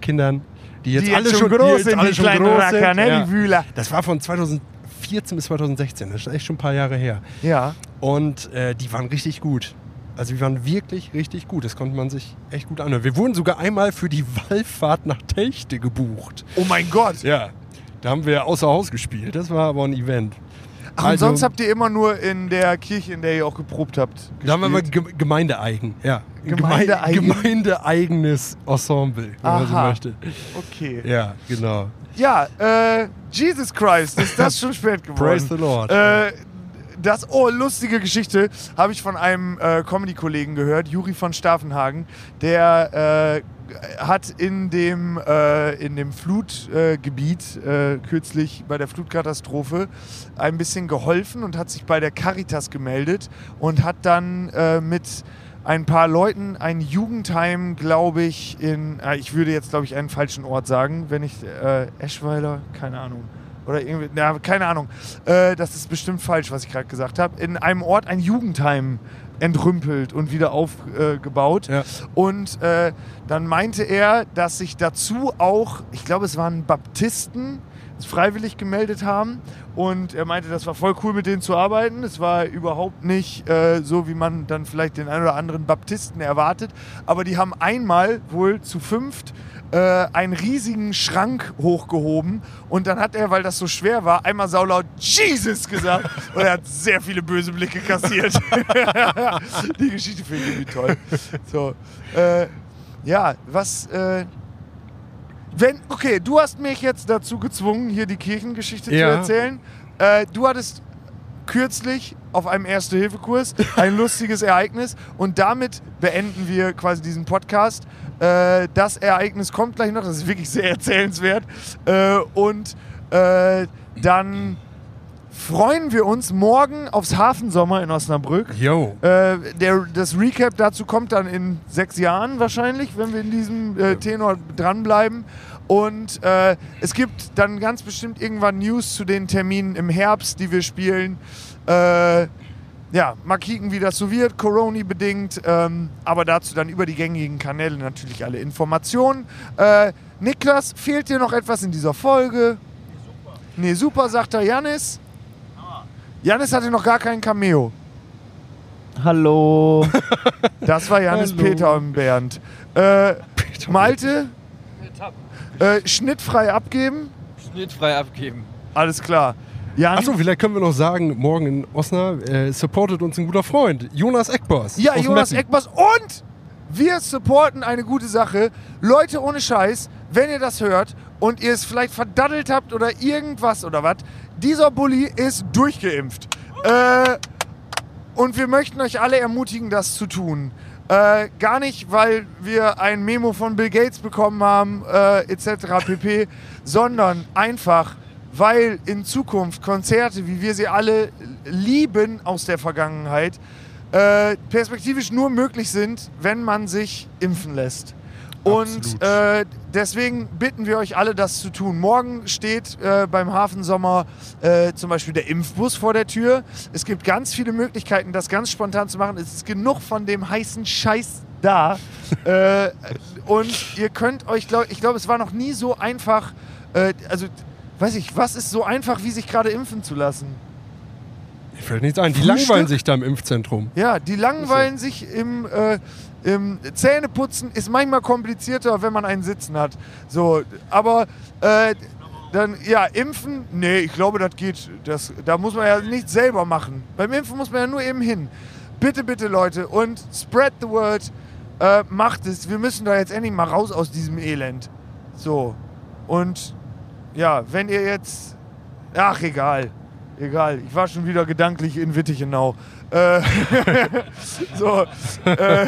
Kindern, die jetzt die alle jetzt schon, schon groß die sind, alle die schon kleinen groß Racker, sind. ne, Ja. die Wühler. Das war von 2014 bis 2016, das ist echt schon ein paar Jahre her. Ja. Und äh, die waren richtig gut. Also die waren wirklich richtig gut. Das konnte man sich echt gut anhören. Wir wurden sogar einmal für die Wallfahrt nach Telchte gebucht. Oh mein Gott. Ja, da haben wir außer Haus gespielt. Das war aber ein Event. Ach, Also- und sonst habt ihr immer nur in der Kirche, in der ihr auch geprobt habt. Da haben wir gespielt? Ge Gemeindeeigen. Ja. Gemeindeeigen. Gemeindeeigenes Ensemble, wenn man so Aha. möchte. Okay. Ja, genau. Ja, äh, Jesus Christ, ist das schon spät geworden. Praise the Lord. Äh, das, oh, lustige Geschichte, habe ich von einem äh, Comedy-Kollegen gehört, Juri von Staffenhagen. Der äh, hat in dem, äh, in dem Flutgebiet äh, kürzlich bei der Flutkatastrophe ein bisschen geholfen und hat sich bei der Caritas gemeldet und hat dann äh, mit ein paar Leuten ein Jugendheim, glaube ich, in, äh, ich würde jetzt, glaube ich, einen falschen Ort sagen, wenn ich, äh, Eschweiler, keine Ahnung. Oder irgendwie, na, keine Ahnung. Äh, das ist bestimmt falsch, was ich gerade gesagt habe. In einem Ort ein Jugendheim entrümpelt und wieder aufgebaut. Ja. Und äh, dann meinte er, dass sich dazu auch, ich glaube, es waren Baptisten, freiwillig gemeldet haben. Und er meinte, das war voll cool, mit denen zu arbeiten. Es war überhaupt nicht äh, so, wie man dann vielleicht den einen oder anderen Baptisten erwartet. Aber die haben einmal wohl zu fünft äh, einen riesigen Schrank hochgehoben. Und dann hat er, weil das so schwer war, einmal saulaut Jesus gesagt. [LAUGHS] Und er hat sehr viele böse Blicke kassiert. [LAUGHS] die Geschichte finde ich irgendwie toll. So, äh, ja, was... Äh, wenn, okay, du hast mich jetzt dazu gezwungen, hier die Kirchengeschichte zu Ja. erzählen. Äh, du hattest kürzlich auf einem Erste-Hilfe-Kurs ein [LAUGHS] lustiges Ereignis und damit beenden wir quasi diesen Podcast. Äh, das Ereignis kommt gleich noch, das ist wirklich sehr erzählenswert. Äh, und äh, dann freuen wir uns morgen aufs Hafensommer in Osnabrück. Yo. Äh, der, das Recap dazu kommt dann in sechs Jahren wahrscheinlich, wenn wir in diesem äh, Tenor dranbleiben. Und äh, es gibt dann ganz bestimmt irgendwann News zu den Terminen im Herbst, die wir spielen. Ja, mal kicken, wie das so wird, Corona bedingt. Ähm, aber dazu dann über die gängigen Kanäle natürlich alle Informationen. Äh, Niklas, fehlt dir noch etwas in dieser Folge? Nee, super, sagt der Janis. Janis hatte noch gar kein Cameo. Hallo. [LAUGHS] Das war Janis, Hallo. Peter und Bernd. Äh, Malte, äh, schnittfrei abgeben. Schnittfrei abgeben. Alles klar. Jan, Achso, vielleicht können wir noch sagen, morgen in Osnabrück äh, supportet uns ein guter Freund, Jonas Eckboss. ja, Jonas Meppen. Eckbers und wir supporten eine gute Sache. Leute, ohne Scheiß, wenn ihr das hört und ihr es vielleicht verdaddelt habt oder irgendwas oder was, dieser Bulli ist durchgeimpft. Äh, und wir möchten euch alle ermutigen, das zu tun. Äh, gar nicht, weil wir ein Memo von Bill Gates bekommen haben, äh, etc. pp., sondern einfach, weil in Zukunft Konzerte, wie wir sie alle lieben aus der Vergangenheit, äh, perspektivisch nur möglich sind, wenn man sich impfen lässt. Und äh, deswegen bitten wir euch alle, das zu tun. Morgen steht äh, beim Hafensommer äh, zum Beispiel der Impfbus vor der Tür. Es gibt ganz viele Möglichkeiten, das ganz spontan zu machen. Es ist genug von dem heißen Scheiß da. [LAUGHS] äh, und ihr könnt euch, glaub, ich glaube, es war noch nie so einfach, äh, also weiß ich, was ist so einfach, wie sich gerade impfen zu lassen? Mir fällt nichts ein. Die Frühstück? langweilen sich da im Impfzentrum. Ja, die langweilen sich im, äh, im Zähneputzen ist manchmal komplizierter, wenn man einen Sitzen hat. So, aber äh, dann, ja, impfen, nee, ich glaube, das geht. Das, da muss man ja nichts selber machen. Beim Impfen muss man ja nur eben hin. Bitte, bitte, Leute, und spread the word. Äh, macht es. Wir müssen da jetzt endlich mal raus aus diesem Elend. So. Und ja, wenn ihr jetzt. Ach, egal. Egal. Ich war schon wieder gedanklich in Wittichenau. Äh, [LAUGHS] so. Äh,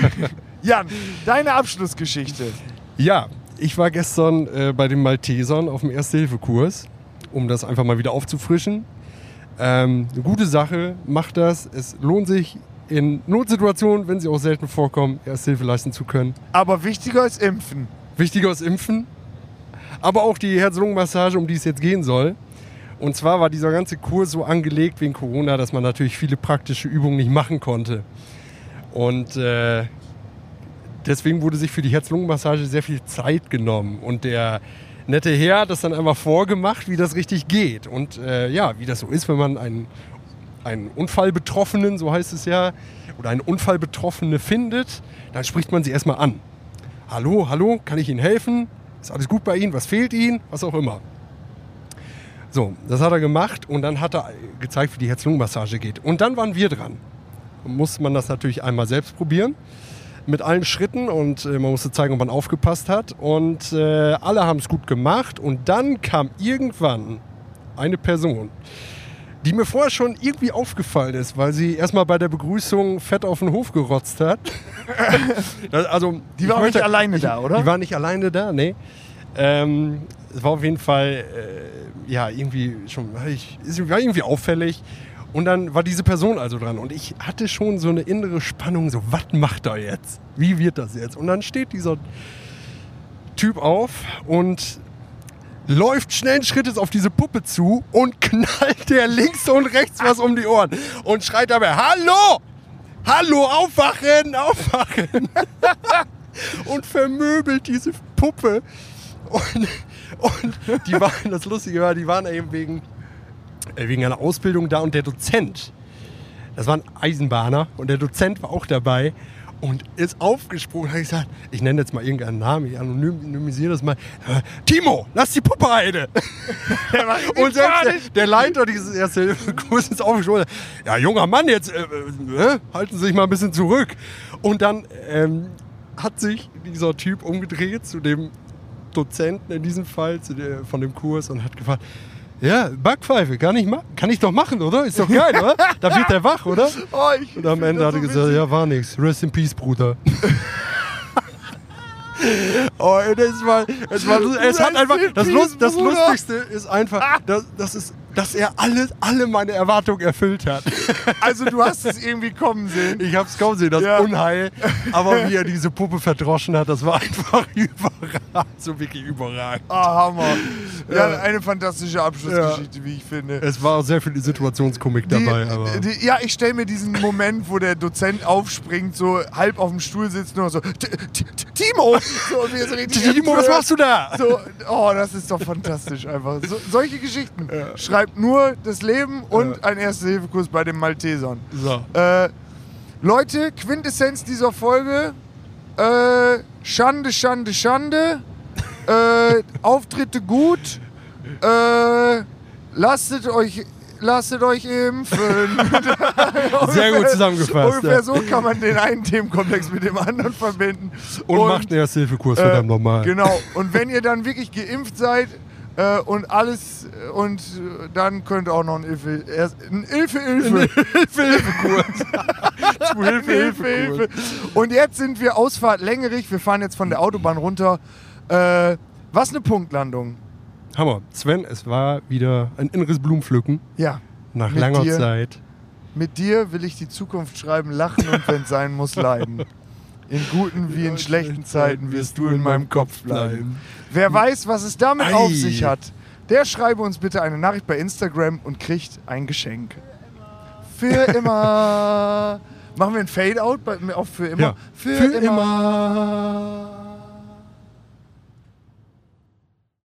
Jan, deine Abschlussgeschichte. Ja, ich war gestern äh, bei den Maltesern auf dem Erste-Hilfe-Kurs, um das einfach mal wieder aufzufrischen. Ähm, eine gute Sache, macht das. Es lohnt sich in Notsituationen, wenn sie auch selten vorkommen, Ersthilfe leisten zu können. Aber wichtiger ist Impfen. Wichtiger ist Impfen, aber auch die Herz-Lungen-Massage, um die es jetzt gehen soll. Und zwar war dieser ganze Kurs so angelegt wegen Corona, dass man natürlich viele praktische Übungen nicht machen konnte. Und äh, deswegen wurde sich für die Herz-Lungen-Massage sehr viel Zeit genommen. Und der nette Herr hat das dann einmal vorgemacht, wie das richtig geht. Und äh, ja, wie das so ist, wenn man einen, einen Unfallbetroffenen, so heißt es ja, oder einen Unfallbetroffene findet, dann spricht man sie erstmal an. Hallo, hallo, kann ich Ihnen helfen? Ist alles gut bei Ihnen? Was fehlt Ihnen? Was auch immer. So, das hat er gemacht und dann hat er gezeigt, wie die Herz-Lungen-Massage geht. Und dann waren wir dran. Muss man das natürlich einmal selbst probieren. Mit allen Schritten und äh, man musste zeigen, ob man aufgepasst hat. Und äh, alle haben es gut gemacht. Und dann kam irgendwann eine Person, die mir vorher schon irgendwie aufgefallen ist, weil sie erstmal bei der Begrüßung fett auf den Hof gerotzt hat. [LAUGHS] Also, Die war nicht alleine ich, da, oder? Die war nicht alleine da, nee. Ähm, es war auf jeden Fall, äh, ja, irgendwie schon, ich, war irgendwie auffällig. Und dann war diese Person also dran. Und ich hatte schon so eine innere Spannung, so, was macht er jetzt? Wie wird das jetzt? Und dann steht dieser Typ auf und läuft schnellen Schrittes auf diese Puppe zu und [LAUGHS] knallt der links und rechts was um die Ohren und schreit dabei, Hallo! Hallo, aufwachen, aufwachen! [LAUGHS] und vermöbelt diese Puppe. Und, und die waren, das Lustige war, die waren eben wegen, äh, wegen einer Ausbildung da und der Dozent, das war ein Eisenbahner und der Dozent war auch dabei und ist aufgesprungen und hat gesagt, ich nenne jetzt mal irgendeinen Namen, ich anonymisiere das mal. Timo, lass die Puppe heide! [LAUGHS] Und selbst der, der Leiter dieses Erste-Hilfe-Kurses ist aufgesprungen. Ja, junger Mann, jetzt äh, äh, halten Sie sich mal ein bisschen zurück. Und dann ähm, hat sich dieser Typ umgedreht zu dem Dozenten in diesem Fall, zu der, von dem Kurs und hat gefragt, ja, Backpfeife, kann ich, kann ich doch machen, oder? Ist doch geil, oder? Da wird der wach, oder? [LAUGHS] Oh, Und am Ende das hat er so gesagt, witzig. ja, war nix. Rest in peace, Bruder. [LAUGHS] oh, das war, das war, es hat einfach, in das, Lust, das. Lustigste ist einfach, dass, das ist, dass er alle, alle meine Erwartungen erfüllt hat. [LAUGHS] Also du hast es irgendwie kommen sehen. Ich hab's kaum gesehen, das Ja. Unheil. [LAUGHS] Aber wie er diese Puppe verdroschen hat, das war einfach [LAUGHS] überragend. So wirklich überragend. Ah, Hammer. Ja, Ja. eine fantastische Abschlussgeschichte, wie ich finde. Es war auch sehr viel Situationskomik dabei. aber die, ja, ich stelle mir diesen Moment, wo der Dozent aufspringt, so halb auf dem Stuhl sitzt, nur so, "T- T- T- Timo! So, so Timo, was machst du da? So, oh, das ist doch fantastisch einfach. So, solche Geschichten schreibt nur das Leben und ein Erste-Hilfe-Kurs bei den Maltesern. So. Äh, Leute, Quintessenz dieser Folge: äh, Schande, Schande, Schande. [LAUGHS] äh, Auftritte gut. Äh, lasset euch. Lasset euch impfen. [LAUGHS] Sehr gut zusammengefasst. Ungefähr ja. so kann man den einen Themenkomplex mit dem anderen verbinden. Und, macht einen Erste-Hilfe-Kurs, äh, verdammt nochmal. Genau. Und wenn ihr dann wirklich geimpft seid äh, und alles äh, und äh, dann könnt ihr auch noch ein Hilfe, ein Hilfe, Hilfe, Hilfe-Hilfe-Kurs. [LAUGHS] Zu Hilfe, Hilfe, Hilfe. Und jetzt sind wir Ausfahrt Längerich. Wir fahren jetzt von der Autobahn runter. Äh, was eine Punktlandung. Hammer. Sven, es war wieder ein inneres Blumenpflücken Ja. nach langer dir. Zeit. Mit dir will ich die Zukunft schreiben, lachen und wenn es sein muss, leiden. [LAUGHS] In guten wie in schlechten Zeiten wirst du in meinem Kopf bleiben. Wer weiß, was es damit Ei. auf sich hat, der schreibe uns bitte eine Nachricht bei Instagram und kriegt ein Geschenk. Für [LAUGHS] immer. Machen wir ein Fade-out auf für immer? Ja. Für, Für immer.